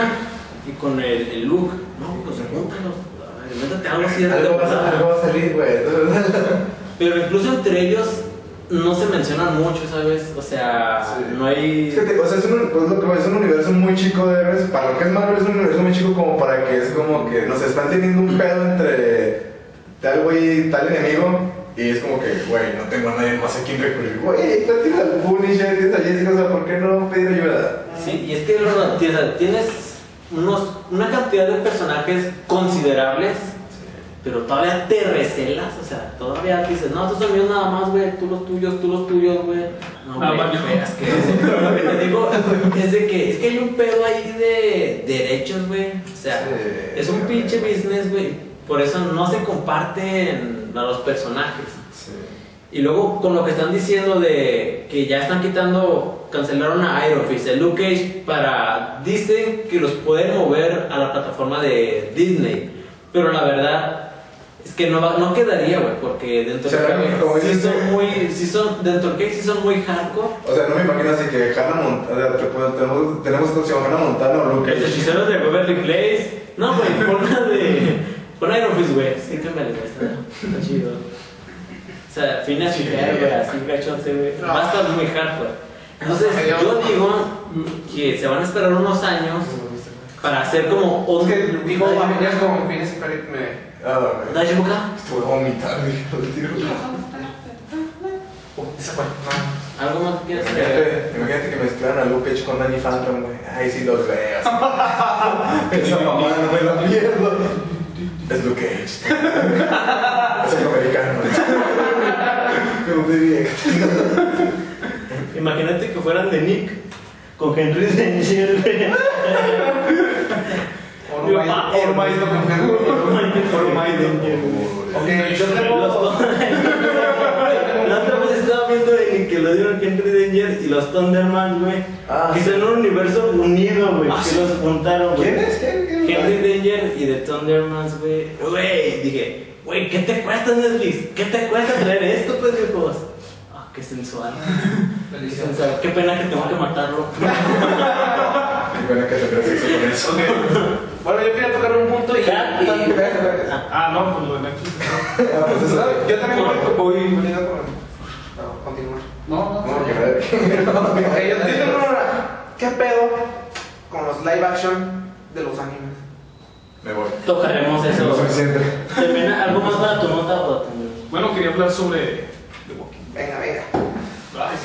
[SPEAKER 1] y con el, el Luke. No, pues júntalos. A ver, Invéntate algo así de
[SPEAKER 3] algo va a salir, güey.
[SPEAKER 1] Pero incluso entre ellos no se mencionan mucho, ¿sabes? O sea,
[SPEAKER 3] Sí.
[SPEAKER 1] no hay.
[SPEAKER 3] Es que te- o sea, es un, pues, lo que es un universo muy chico de héroes. Para lo que es Marvel es un universo muy chico como para que es como que nos están teniendo un pedo entre tal güey tal enemigo. Y es como que, güey, no tengo a nadie más a quien recurrir. Güey, tú tienes al Punisher, tienes a Jessica, o sea, ¿por qué no pedir ayuda?
[SPEAKER 1] Sí, y es que tienes unos, una cantidad de personajes considerables, pero todavía te recelas, o sea, todavía dices, no, estos son míos nada más, güey, tú los tuyos, tú los tuyos, güey. No,
[SPEAKER 6] Ah,
[SPEAKER 1] güey, güey, es que eso, lo que te digo es de que, es que hay un pedo ahí de derechos, güey, o sea,
[SPEAKER 3] Sí.
[SPEAKER 1] es un pinche business, güey, por eso no se comparten a los personajes.
[SPEAKER 3] Sí.
[SPEAKER 1] Y luego con lo que están diciendo de que ya están quitando, cancelaron a Iron Fist, el Luke Cage para, dicen que los pueden mover a la plataforma de Disney, pero la verdad es que no, va- no quedaría, güey, porque dentro
[SPEAKER 3] O sea,
[SPEAKER 1] de
[SPEAKER 3] como
[SPEAKER 1] sí son muy, sí son, dentro del Cage sí son muy hardcore.
[SPEAKER 3] O sea, no me imagino así que Hannah Montana, tenemos, tenemos esta opción, Hannah Montana o Luke
[SPEAKER 1] Los hechiceros de Beverly Place, no, güey, pon una de, pon Iron Fist, güey, sí, cámbiale, está, está chido. O sea, Phineas y Ferb, güey, así gachote, güey. Va a estar muy hardcore. Entonces, yo digo que se van a esperar unos años para hacer como
[SPEAKER 5] Es
[SPEAKER 1] un.
[SPEAKER 5] que dijo amigas como Phineas y Ferb me.
[SPEAKER 3] Ah, güey.
[SPEAKER 1] Daisuke,
[SPEAKER 3] Estuve a vomitar, dije, lo tiro.
[SPEAKER 5] Oh, esa fue.
[SPEAKER 1] ¿algo más que quieras agregar?
[SPEAKER 3] Imagínate, que mezclaran a Luke Cage con Danny Phantom, güey. Ay, sí los veo. Esa mamá no me la pierdo. Es Luke Cage. Es afroamericano. Pero muy bien.
[SPEAKER 1] Imagínate que fueran de Nick con Henry Danger, güey.
[SPEAKER 5] Ormai lo
[SPEAKER 1] Ormai Danger, güey.
[SPEAKER 5] Ok, yo tengo.
[SPEAKER 1] Los- La otra vez estaba viendo en Nickelodeon Henry Danger y los Thunderman, güey.
[SPEAKER 3] Ah,
[SPEAKER 1] que
[SPEAKER 3] sí.
[SPEAKER 1] son un universo unido, güey.
[SPEAKER 5] Ah,
[SPEAKER 1] que
[SPEAKER 5] sí.
[SPEAKER 1] los juntaron, güey.
[SPEAKER 3] ¿Quién es? ¿Quién? quién?
[SPEAKER 1] Henry Danger y The Thundermans, güey. Güey, dije, güey, ¿qué te cuesta Netflix? ¿Qué te cuesta traer esto, pues, pendejos? Ah, qué sensual. Qué sensual. Qué pena que tengo que matarlo.
[SPEAKER 3] Qué pena que sexo con eso.
[SPEAKER 5] Bueno, yo quería tocar un punto y. y-
[SPEAKER 1] Ya.
[SPEAKER 5] espérate.
[SPEAKER 6] Ah, no, pues lo de Netflix.
[SPEAKER 3] Ah, pues.
[SPEAKER 5] Yo también voy, volviendo con.
[SPEAKER 2] No, no,
[SPEAKER 3] No, que
[SPEAKER 5] yo tengo una hora. ¿Qué pedo con los live action de los animes?
[SPEAKER 3] Me voy.
[SPEAKER 1] Tocaremos eso.
[SPEAKER 3] No suficiente.
[SPEAKER 1] ¿Termina algo más para tu nota o?
[SPEAKER 2] Bueno, quería hablar sobre The Walking
[SPEAKER 5] Venga, venga.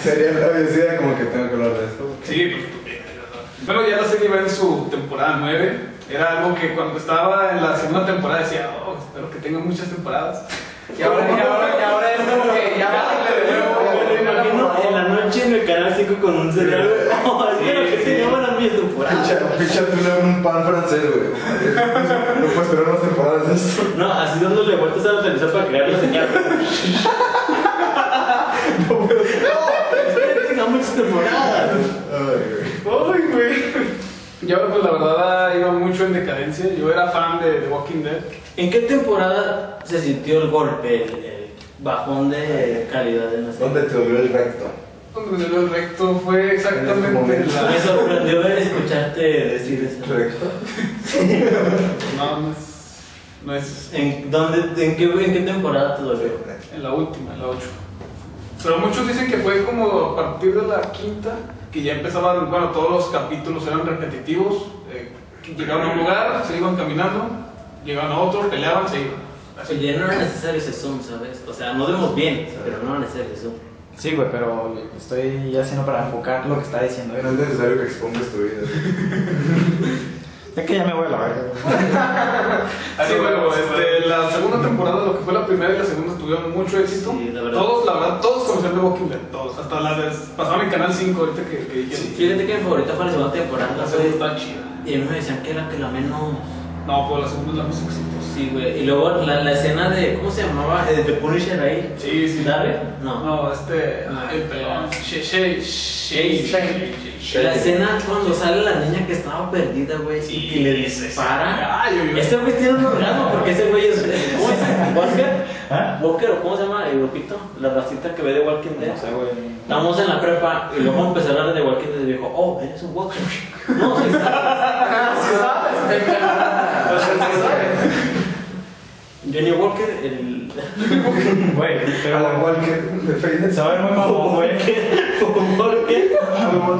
[SPEAKER 3] Sería la obviedad como que tengo que hablar de esto.
[SPEAKER 2] Sí, pues. Bueno, ya la serie va en su temporada 9. Era algo que cuando estaba en la segunda temporada decía, oh, espero que tenga muchas temporadas.
[SPEAKER 5] Y ahora, y ahora, y ahora es como que ya bájale de nuevo.
[SPEAKER 1] Me imagino en la noche en el canal 5 con un cereal. Espero que tenga buena mi temporada.
[SPEAKER 3] Picha, tú un pan francés, güey. No puedes esperar más temporadas de esto.
[SPEAKER 1] No, así dándole vueltas a la televisión para crear la señal. No, pero. No, espero que tenga muchas temporadas.
[SPEAKER 3] Ay, güey.
[SPEAKER 2] Yo, pues la verdad, iba mucho en decadencia. Yo era fan de The Walking Dead.
[SPEAKER 1] ¿En qué temporada se sintió el golpe, el, el bajón de calidad de la serie?
[SPEAKER 3] ¿Dónde te dolió el recto?
[SPEAKER 2] Donde me dio el recto fue exactamente en
[SPEAKER 1] Me
[SPEAKER 2] la.
[SPEAKER 1] sorprendió escucharte decir eso.
[SPEAKER 3] ¿Recto?
[SPEAKER 2] No, no es. No es.
[SPEAKER 1] ¿En, dónde, en, qué, ¿En qué temporada te dolió?
[SPEAKER 2] En la última, en la 8. Pero muchos dicen que fue como a partir de la quinta, que ya empezaban, bueno, todos los capítulos eran repetitivos. eh, llegaban a un lugar, se iban caminando, llegaban a otro, peleaban, se iban. Así.
[SPEAKER 1] Oye, no era necesario ese zoom, ¿sabes? O sea, no vemos bien, pero no era necesario ese zoom.
[SPEAKER 4] Sí, güey, pero estoy haciendo para enfocar lo que está diciendo.
[SPEAKER 3] No es necesario que expongas tu vida.
[SPEAKER 4] Es que ya me voy a la verga.
[SPEAKER 2] Así bueno, este, la segunda temporada, lo que fue la primera y la segunda tuvieron mucho éxito.
[SPEAKER 1] Sí, la verdad.
[SPEAKER 2] Todos, la verdad, todos conocían The Walking Dead, todos. Hasta las de, pasaban en Canal 5 ahorita que, que dijeron.
[SPEAKER 1] Fíjate que mi favorita fue la segunda temporada.
[SPEAKER 2] La segunda está chida.
[SPEAKER 1] Y mí me decían que era que la menos.
[SPEAKER 2] No, pues la segunda es la más exitosa.
[SPEAKER 1] Sí, güey. Y luego la, la escena de. ¿Cómo se llamaba? Eh, De Punisher ahí.
[SPEAKER 2] Sí, sí.
[SPEAKER 1] ¿Darry? No.
[SPEAKER 2] No, este. El pelón. Shay. Shay.
[SPEAKER 1] La escena cuando sale la niña que estaba perdida, güey. y que le dispara. Ese güey tiene un orgasmo porque ese güey es. ¿Cómo se ¿Walker?
[SPEAKER 4] ¿Ah?
[SPEAKER 1] ¿Walker o cómo se llama el grupito? La racita que ve de Walking Dead.
[SPEAKER 4] No sé, güey.
[SPEAKER 1] Estábamos en la prepa y luego empecé a hablar de Walking Dead y dijo, oh, eres un Walker. No, sí sabes.
[SPEAKER 5] Sí sabes.
[SPEAKER 1] Johnny Walker, el.
[SPEAKER 4] Güey,
[SPEAKER 3] A la
[SPEAKER 4] pero.
[SPEAKER 3] cual que de Feynes.
[SPEAKER 4] Se va a ver muy mamón, güey.
[SPEAKER 1] Walker.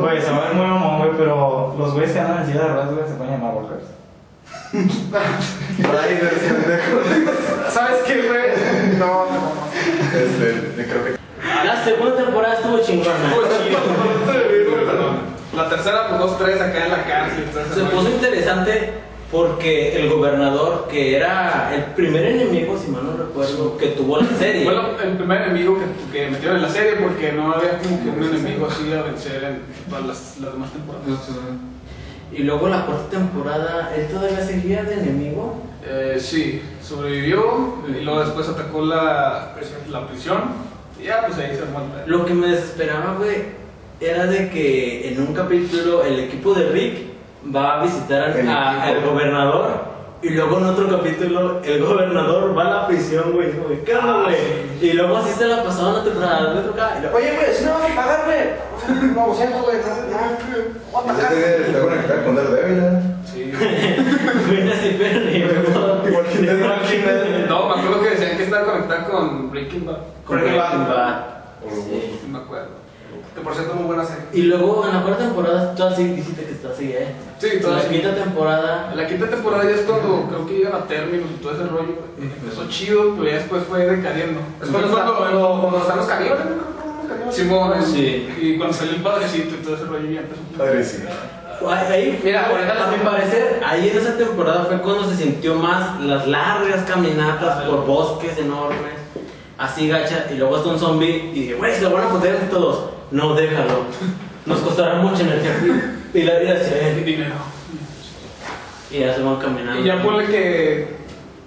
[SPEAKER 4] Güey, se va a ver muy mamón, güey, pero los güeyes que andan en silla de ruedas, güey, se pueden llamar walkers.
[SPEAKER 3] Riders, pendejo.
[SPEAKER 5] ¿Sabes qué, güey? No, no, no.
[SPEAKER 3] Este, creo que.
[SPEAKER 1] La segunda temporada estuvo chingona.
[SPEAKER 2] La tercera, pues dos, tres acá en la cárcel.
[SPEAKER 1] Se puso interesante porque el gobernador, que era el primer enemigo, si mal no recuerdo, que tuvo la serie.
[SPEAKER 2] Fue el primer enemigo que, que metieron en la serie porque no había como que un enemigo así a vencer en todas las, las demás temporadas.
[SPEAKER 1] Y luego la cuarta temporada, él todavía seguía de enemigo.
[SPEAKER 2] Eh, sí, sobrevivió y luego después atacó la, la prisión y ya pues ahí se muere.
[SPEAKER 1] Lo que me desesperaba, güey, era de que en un capítulo el equipo de Rick va a visitar al, a- gobernador. Y luego en otro capítulo el gobernador va a la prisión, güey. ¿Qué onda, güey? Y luego así se la pasaba una temporada, y luego-
[SPEAKER 5] Oye, güey, si no vas a pagar, güey. No, güey. No, no.
[SPEAKER 3] Está conectado con Daredevil, ¿eh?
[SPEAKER 2] Sí.
[SPEAKER 1] Güey, así, pero ni me
[SPEAKER 3] Walking Dead.
[SPEAKER 2] No, me acuerdo que decían que estaba conectado con Breaking Bad.
[SPEAKER 1] Con
[SPEAKER 5] Breaking Bad.
[SPEAKER 1] Bad. Sí.
[SPEAKER 2] No me acuerdo.
[SPEAKER 5] Que por cierto, muy buena serie.
[SPEAKER 1] Y luego en la cuarta temporada, tú así dijiste que está así, ¿eh?
[SPEAKER 2] Sí,
[SPEAKER 1] En
[SPEAKER 2] toda
[SPEAKER 1] la quinta temporada,
[SPEAKER 2] La quinta temporada ya es cuando creo que llegan a términos y todo ese rollo. Empezó chido, pero ya después fue decayendo.
[SPEAKER 5] Es cuando, cuando, cuando están los caníbales.
[SPEAKER 2] Simón,
[SPEAKER 1] Sí.
[SPEAKER 2] y cuando salió el padrecito y todo ese rollo ya empezó.
[SPEAKER 3] Padrecito.
[SPEAKER 1] Ahí,
[SPEAKER 5] Mira,
[SPEAKER 1] a mi parecer, ahí en esa temporada fue cuando se sintió más las largas caminatas por bosques enormes, así gacha, y luego hasta un zombie, y dije, güey, se lo van a poner todos. No, déjalo. Nos costará mucha energía. Y la vida se
[SPEAKER 2] Dinero.
[SPEAKER 1] Y ya se van caminando.
[SPEAKER 2] Y ya ponle que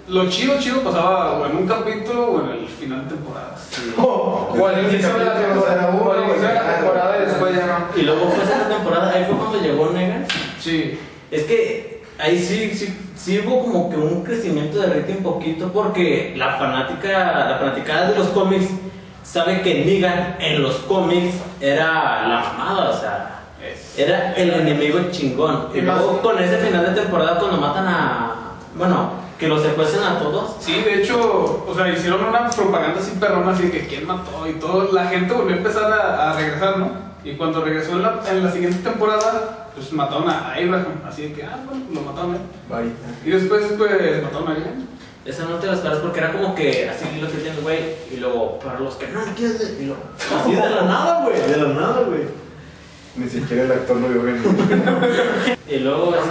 [SPEAKER 2] lo chido, chido pasaba o en un capítulo o en el final de temporada.
[SPEAKER 5] O al inicio de la temporada. O al inicio de la temporada y después ya no.
[SPEAKER 1] Y luego fue esa temporada, ahí fue cuando llegó Negan.
[SPEAKER 2] Sí.
[SPEAKER 1] Es que ahí sí, sí, sí hubo como que un crecimiento de rating poquito porque la fanática, la fanaticada de los cómics sabe que Negan en los cómics era la mamada, o sea. Era el enemigo chingón. Y luego con ese final de temporada cuando matan a, bueno, Que los secuestran a todos.
[SPEAKER 2] Sí, de hecho, o sea, hicieron una propaganda así perrona, así de que quién mató y todo. La gente volvió a empezar a, a regresar, ¿no? Y cuando regresó en la, en la siguiente temporada, pues mataron a Abraham. Así de que, ah, bueno, lo mataron a él.
[SPEAKER 3] Bye.
[SPEAKER 2] Y después, pues, mataron a alguien.
[SPEAKER 1] Esa no te las esperas porque era como que así lo que tiene, güey. Y luego, para los que no entienden, y luego, así de la nada, güey. De la nada, güey.
[SPEAKER 3] Ni siquiera el actor lo vio venir.
[SPEAKER 1] Y luego, este.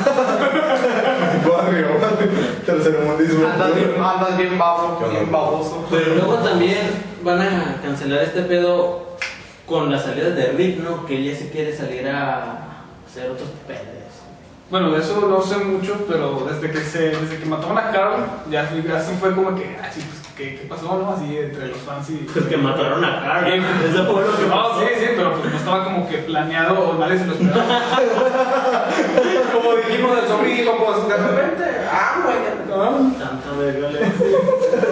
[SPEAKER 3] Barrio, tercermundismo.
[SPEAKER 5] Andas bien, andas bien bafo, bien baboso.
[SPEAKER 1] Pero luego también van a cancelar este pedo con la salida de Rick, ¿no? Que ella sí quiere salir a hacer otros pedos.
[SPEAKER 2] Bueno, de eso no sé mucho, pero desde que se, desde que mataron a Carl, ya así, así fue como que, así, pues, ¿qué, qué pasó, no? Así entre los fans y...
[SPEAKER 1] Pues que mataron a Carl. Eso fue lo que
[SPEAKER 2] No,
[SPEAKER 1] pasó.
[SPEAKER 2] sí, sí, pero pues no estaba como que planeado o nadie se lo esperaba.
[SPEAKER 5] Como dijimos del zombie, dijo, pues de repente, ah, güey.
[SPEAKER 1] Tanta verga,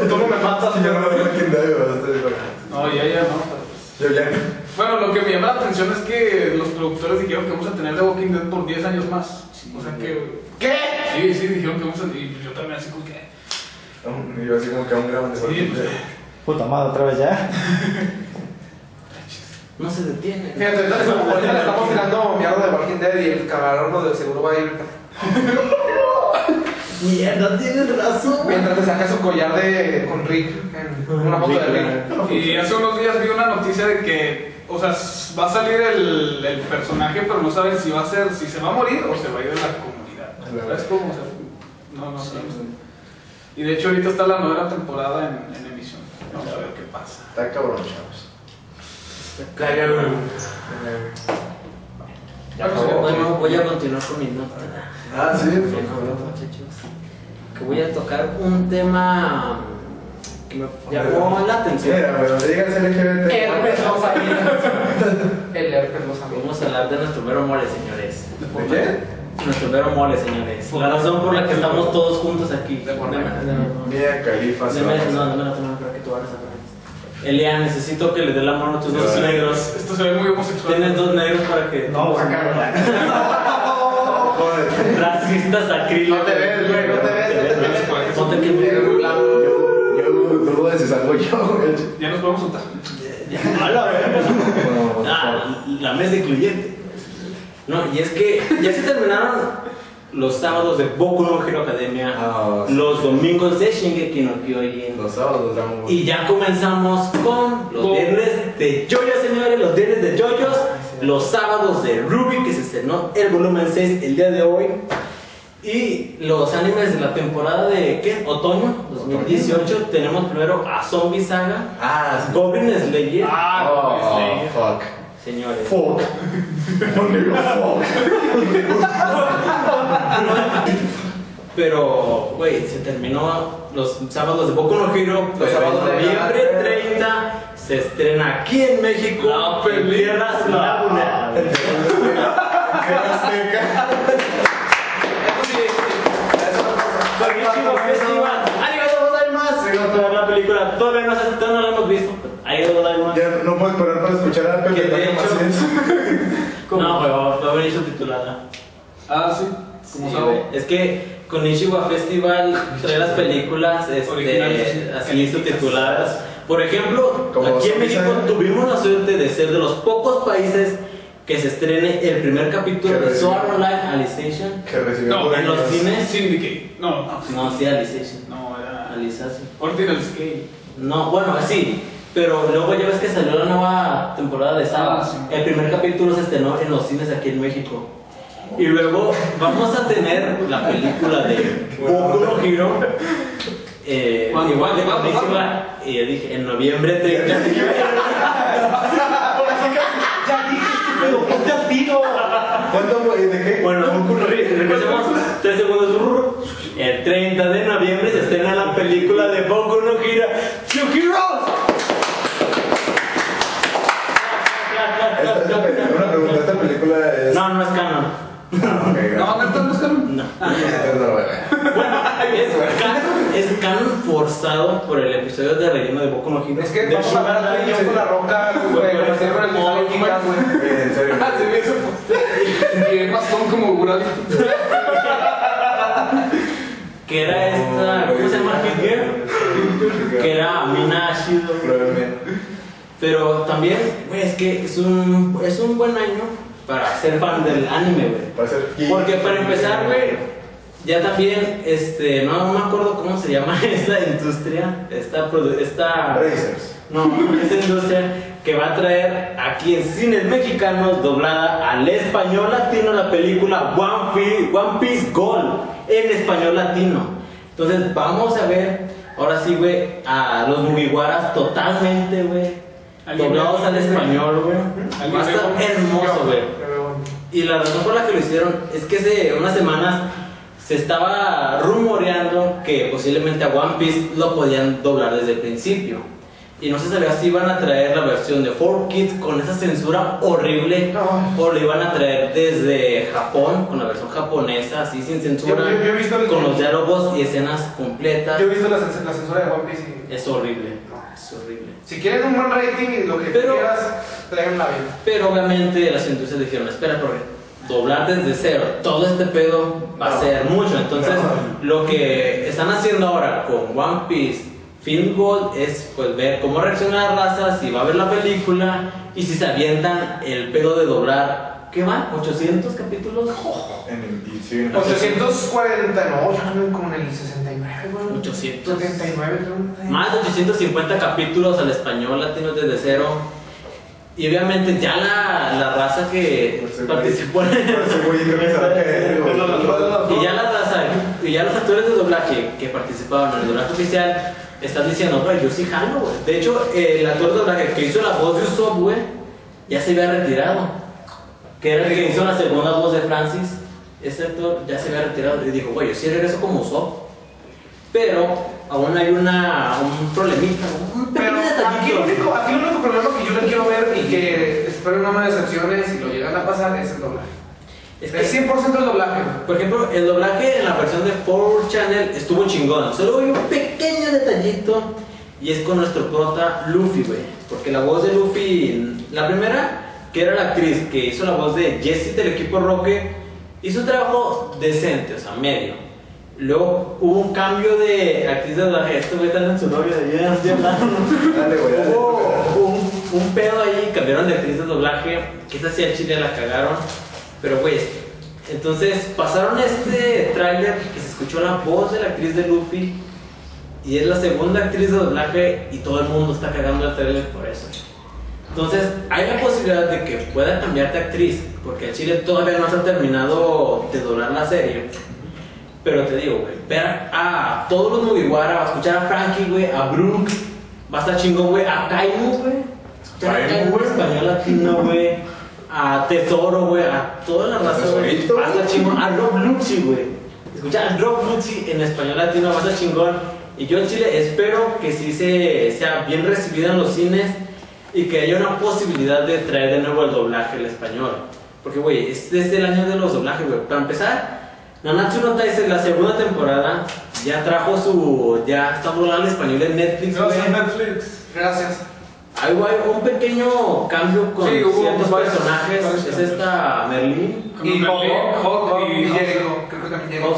[SPEAKER 5] Tú no me matas,
[SPEAKER 3] Si yo no Bad, ¿verdad?
[SPEAKER 2] No, ya, ya, no. pero, pues.
[SPEAKER 3] Yo ya.
[SPEAKER 2] Bueno, lo que me llama la atención es que los productores dijeron que vamos a tener The Walking Dead por 10 años más. O sea que...
[SPEAKER 5] ¿Qué?
[SPEAKER 2] Sí, sí, dijeron que vamos a... Y yo también así como que...
[SPEAKER 3] Y yo así como que aún graban de
[SPEAKER 2] Sí,
[SPEAKER 3] Breaking
[SPEAKER 2] pues.
[SPEAKER 4] Puta madre, otra vez ya.
[SPEAKER 1] No se detiene.
[SPEAKER 5] Fíjate, estamos- ahorita le estamos tirando mierda de Walking Dead y el cabrón de seguro va a ir.
[SPEAKER 1] Mierda, tienes razón.
[SPEAKER 5] Mientras te saca su collar de con Rick, en una foto de Rick.
[SPEAKER 2] Y hace unos días vi una noticia de que, o sea, va a salir el, el personaje, pero no saben si va a ser, si se va a morir o se va a ir de la comunidad. ¿Sabes cómo? O sea, no, no sé. Y de hecho ahorita está la nueva temporada en, en emisión. Vamos a ver qué pasa.
[SPEAKER 3] Está cabrón, chavos.
[SPEAKER 1] Cagaron.
[SPEAKER 3] Ya
[SPEAKER 2] Bueno,
[SPEAKER 1] voy a continuar con mi nota.
[SPEAKER 3] Ah, sí, por favor.
[SPEAKER 1] que voy a tocar un tema llamó la atención.
[SPEAKER 3] Mira, bueno, díganse LGBT.
[SPEAKER 5] Herpes lo sabía. El herpes lo sabía.
[SPEAKER 1] Vamos a hablar de nuestro mero mole, señores.
[SPEAKER 3] ¿De qué?
[SPEAKER 1] Nuestro mero mole, señores. La razón por la que estamos todos juntos aquí.
[SPEAKER 3] Mira, Califa
[SPEAKER 1] No, dame la toma para que tú abras acá. Elia, necesito que le dé la mano a tus dos negros.
[SPEAKER 2] Esto se ve muy homosexual.
[SPEAKER 1] Tienes dos negros para que.
[SPEAKER 4] No, guacala.
[SPEAKER 3] Joder.
[SPEAKER 1] Racistas acrílicos.
[SPEAKER 5] No te ves, güey, no te ves, no te ves.
[SPEAKER 3] Salgo yo, güey.
[SPEAKER 2] Ya nos podemos juntar.
[SPEAKER 1] A la verga. Ah, la mesa incluyente. No, y es que ya se terminaron los sábados de Boku no Hero Academia,
[SPEAKER 3] Ah, sí.
[SPEAKER 1] los domingos de Shingeki no Kyojin.
[SPEAKER 3] Los sábados.
[SPEAKER 1] Y ya comenzamos con los viernes de Jojo, señores, los viernes de Jojos, los sábados de Ruby, que se estrenó el volumen 6 el día de hoy. Y los animes de la temporada de ¿qué? Otoño 2018. Tenemos primero a Zombie Saga,
[SPEAKER 3] Ah.
[SPEAKER 1] Goblin Slayer,
[SPEAKER 2] Ah,
[SPEAKER 3] Oh,
[SPEAKER 2] Slayer.
[SPEAKER 3] fuck.
[SPEAKER 1] señores.
[SPEAKER 3] Fuck. No digo fuck.
[SPEAKER 1] Pero, güey, se terminó los sábados de Boku no Hero.
[SPEAKER 5] Los
[SPEAKER 1] pero
[SPEAKER 5] sábados de
[SPEAKER 1] noviembre 30 se estrena aquí en México.
[SPEAKER 2] La
[SPEAKER 1] en
[SPEAKER 2] película.
[SPEAKER 1] Tierras Laguna. Konnichiwa Festival. Arigatou gozaimasu. Toda la película todavía no, se- todavía no la hemos visto. Arigatou gozaimasu.
[SPEAKER 3] Ya no puedo esperar para escuchar a Pepe Taco
[SPEAKER 1] hecho-
[SPEAKER 3] Macías.
[SPEAKER 1] No, pero va a venir subtitulada.
[SPEAKER 2] Ah, sí. Como
[SPEAKER 1] Sí,
[SPEAKER 2] sabe.
[SPEAKER 1] Es que con Ishiwa Festival trae las películas este, así subtituladas. Por ejemplo, aquí en México tuvimos la suerte de ser de los pocos países que se estrene el primer capítulo de Sword Online Alicization.
[SPEAKER 3] Que recibió
[SPEAKER 2] No,
[SPEAKER 1] en los cines.
[SPEAKER 2] Syndicate. No, no.
[SPEAKER 1] No, sí, Alicization.
[SPEAKER 2] No, era.
[SPEAKER 1] Alicization.
[SPEAKER 2] Ordinal Scale.
[SPEAKER 1] No, bueno, sí. Pero luego ya ves que salió la nueva temporada de Saga.
[SPEAKER 2] Ah, sí.
[SPEAKER 1] El primer capítulo se estrenó en los cines aquí en México. Y luego vamos a tener la película de Boku no Hero. Eh, igual buenísima. Y yo dije, en noviembre 30.
[SPEAKER 3] ¿Cuánto fue? ¿De qué?
[SPEAKER 1] Bueno, regresemos 3 segundos. El 30 de noviembre se estrena la película de Boku no Hero. ¡Two Heroes!
[SPEAKER 3] Esta, esta pe- una pregunta, ¿esta película es...?
[SPEAKER 1] No, no es canon.
[SPEAKER 3] Ah,
[SPEAKER 2] No, no es canon.
[SPEAKER 1] No. Bueno, es canon, es canon forzado por el episodio de relleno de Boku no Hero.
[SPEAKER 5] Es que
[SPEAKER 1] De
[SPEAKER 5] vamos a ver con la roca, güey, con el cerro del Metal Gear, güey.
[SPEAKER 3] Oye, en serio.
[SPEAKER 2] Se me hizo. Y el bastón como Gurali.
[SPEAKER 1] que era esta, ¿cómo se llama? Que era Mina Shido.
[SPEAKER 3] Probablemente.
[SPEAKER 1] Pero también, güey, es que es un, es un buen año para ser fan del anime, güey.
[SPEAKER 3] Para ser
[SPEAKER 1] Porque para empezar, güey, ya también, este, no, no me acuerdo cómo se llama esta industria, esta, produ- esta, no, esta industria que va a traer aquí en cines mexicanos doblada al español latino la película One Piece, One Piece Gold en español latino. Entonces vamos a ver, ahora sí, güey, a los Mugiwaras totalmente, güey,
[SPEAKER 2] ¿Alguien
[SPEAKER 1] doblados al español, güey.
[SPEAKER 2] ¿Alguien
[SPEAKER 1] Va a estar hermoso, güey. Y la razón por la que lo hicieron es que hace unas semanas se estaba rumoreando que posiblemente a One Piece lo podían doblar desde el principio. Y no se sabía si iban a traer la versión de 4Kids con esa censura horrible o lo iban a traer desde Japón con la versión japonesa, así sin censura,
[SPEAKER 5] Yo- yo- yo he visto
[SPEAKER 1] con los diálogos y escenas completas.
[SPEAKER 5] Yo he visto la, la censura de One Piece y
[SPEAKER 1] Es horrible, es horrible.
[SPEAKER 5] si quieren un buen rating y lo que
[SPEAKER 1] Pero-
[SPEAKER 5] quieras, traigan la vida.
[SPEAKER 1] Pero obviamente las industrias dijeron, espera, porque doblar desde cero, todo este pedo va a
[SPEAKER 3] No.
[SPEAKER 1] ser mucho. Entonces,
[SPEAKER 3] No.
[SPEAKER 1] lo que están haciendo ahora con One Piece, Film Gold, es pues ver cómo reacciona la raza, si va a ver la película y si se avientan el pedo de doblar. ¿Qué van? ¿800 capítulos?
[SPEAKER 3] En el, sí,
[SPEAKER 5] 840, no, ya andan como en el 69, güey.
[SPEAKER 1] 800.
[SPEAKER 5] 79, creo.
[SPEAKER 1] Más de 850 capítulos al español latino desde cero. Y obviamente ya la, la raza que
[SPEAKER 3] güey-
[SPEAKER 1] participó en Y ya la raza, y ya los actores de doblaje que participaban en el doblaje oficial están diciendo, güey, yo sí jalo, güey. De hecho, el actor de doblaje que hizo la voz de Usopp, güey, ya se había retirado. Que era el que hizo la segunda voz de Francis. Ese actor ya se había retirado y dijo, güey, yo sí regreso como Usopp. Pero aún hay una, un problemita, un pequeño
[SPEAKER 5] aquí,
[SPEAKER 1] detallito.
[SPEAKER 5] único, aquí lo único problema que yo le quiero ver y que espero no me decepcione si lo llegan a pasar es el doblaje.
[SPEAKER 1] Es
[SPEAKER 5] Es,
[SPEAKER 1] que
[SPEAKER 5] 100% el doblaje.
[SPEAKER 1] Por ejemplo, el doblaje en la versión de 4 Channel estuvo chingón. Solo hay un pequeño detallito y es con nuestro prota Luffy, güey. Porque la voz de Luffy, la primera, que era la actriz que hizo la voz de Jessie del equipo Roque, hizo un trabajo decente, o sea, medio. Luego hubo un cambio de actriz de doblaje. Güey está en su novia de ayer, estoy hablando.
[SPEAKER 3] Dale, güey,
[SPEAKER 1] un, un pedo ahí, cambiaron de actriz de doblaje, esa sí al chile la cagaron. Pero güey, entonces pasaron este tráiler que se escuchó la voz de la actriz de Luffy y es la segunda actriz de doblaje y todo el mundo está cagando el tráiler por eso. Entonces, hay la posibilidad de que pueda cambiar de actriz, porque el Chile todavía no se ha terminado de doblar la serie. Pero te digo, güey, ver a todos los Mugiwara, a escuchar a Frankie, güey, a Brook, va a estar chingón, güey, a Kaimu, güey. Escuchar a
[SPEAKER 3] Kaimu,
[SPEAKER 1] español latino, güey. A Tesoro, güey, a toda la raza, güey. Va a estar chingón. A Rob Lucci, güey. Escuchar a Rob Lucci en español latino va a estar chingón. Y yo en Chile espero que sí se, sea bien recibida en los cines y que haya una posibilidad de traer de nuevo el doblaje al español. Porque, güey, es el año de los doblajes, güey. Para empezar, Nanatsu no Taisen, la segunda temporada, ya trajo su. Ya está doblada al español en Netflix.
[SPEAKER 2] Gracias Netflix.
[SPEAKER 5] Gracias.
[SPEAKER 1] Hay un pequeño cambio con
[SPEAKER 2] Sí, hubo
[SPEAKER 1] ciertos
[SPEAKER 2] varios-
[SPEAKER 1] personajes.
[SPEAKER 2] varios
[SPEAKER 1] es
[SPEAKER 2] cambios.
[SPEAKER 1] esta Merlin.
[SPEAKER 5] Y Hawk,
[SPEAKER 2] Hawk
[SPEAKER 5] Hawk
[SPEAKER 2] y
[SPEAKER 5] y. Jericho. Creo que también Jericho.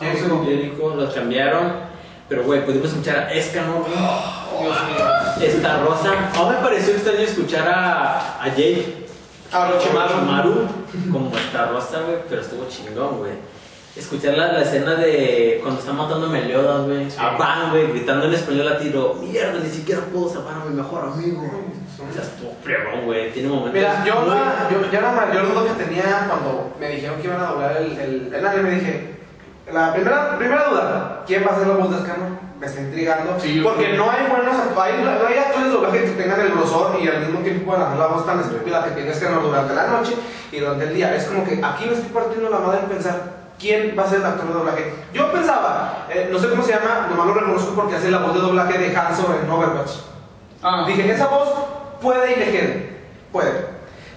[SPEAKER 5] Jericho.
[SPEAKER 1] Jericho, los cambiaron. Pero, güey, pudimos escuchar a Escanor.
[SPEAKER 5] Dios mío.
[SPEAKER 1] Esta Rosa. A me pareció extraño escuchar a, a Jake
[SPEAKER 5] A. Orochimaru
[SPEAKER 1] como esta Rosa, güey, pero estuvo chingón, güey. Escuchar la, la escena de cuando están matando a Meliodas, güey. A Van, güey, gritando en español latino. Mierda, ni siquiera puedo salvar a mi mejor amigo. O sea, estuvo fregón, güey. Tiene momentos.
[SPEAKER 5] Mira, yo,
[SPEAKER 1] muy-
[SPEAKER 5] la, yo ya la mayor duda que tenía cuando me dijeron que iban a doblar el, el, el anime, dije, la primera, primera duda, ¿quién va a ser la voz de Escanor? Me está intrigando.
[SPEAKER 2] Sí,
[SPEAKER 5] porque no hay buenos act- hay, no hay actores de doblaje que tengan el grosor y al mismo tiempo puedan hacer la voz tan estúpida que tiene Escanor durante la noche y durante el día. Es como que aquí me estoy partiendo la madre en pensar. ¿Quién va a ser el actor de doblaje? Yo pensaba, eh, no sé cómo se llama, nomás lo reconozco porque hace la voz de doblaje de Hanzo en Overwatch.
[SPEAKER 2] Ah,
[SPEAKER 5] Dije, esa voz puede y le quede. Puede.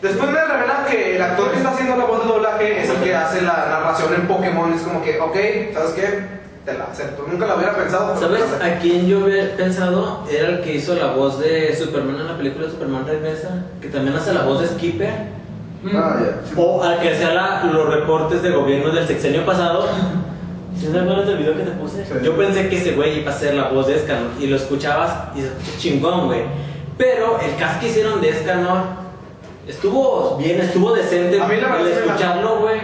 [SPEAKER 5] Después me revelan que el actor que está haciendo la voz de doblaje es el que hace la narración en Pokémon. Es como que, ok, ¿sabes qué? Te la acepto. Nunca la hubiera pensado.
[SPEAKER 1] ¿Sabes a quién yo había pensado? Era el que hizo la voz de Superman en la película Superman Regresa, que también hace la voz de Skipper.
[SPEAKER 3] Ah, ya.
[SPEAKER 1] O al que hacía la- los reportes de gobierno del sexenio pasado. ¿Sí te acuerdas del video que te puse?
[SPEAKER 3] Sí.
[SPEAKER 1] Yo pensé que ese güey iba a ser la voz de Escanor y lo escuchabas y se chingón, güey. Pero el cast que hicieron de Escanor estuvo bien, estuvo decente.
[SPEAKER 5] A mí la verdad
[SPEAKER 1] El
[SPEAKER 5] sí me
[SPEAKER 1] escucharlo, güey,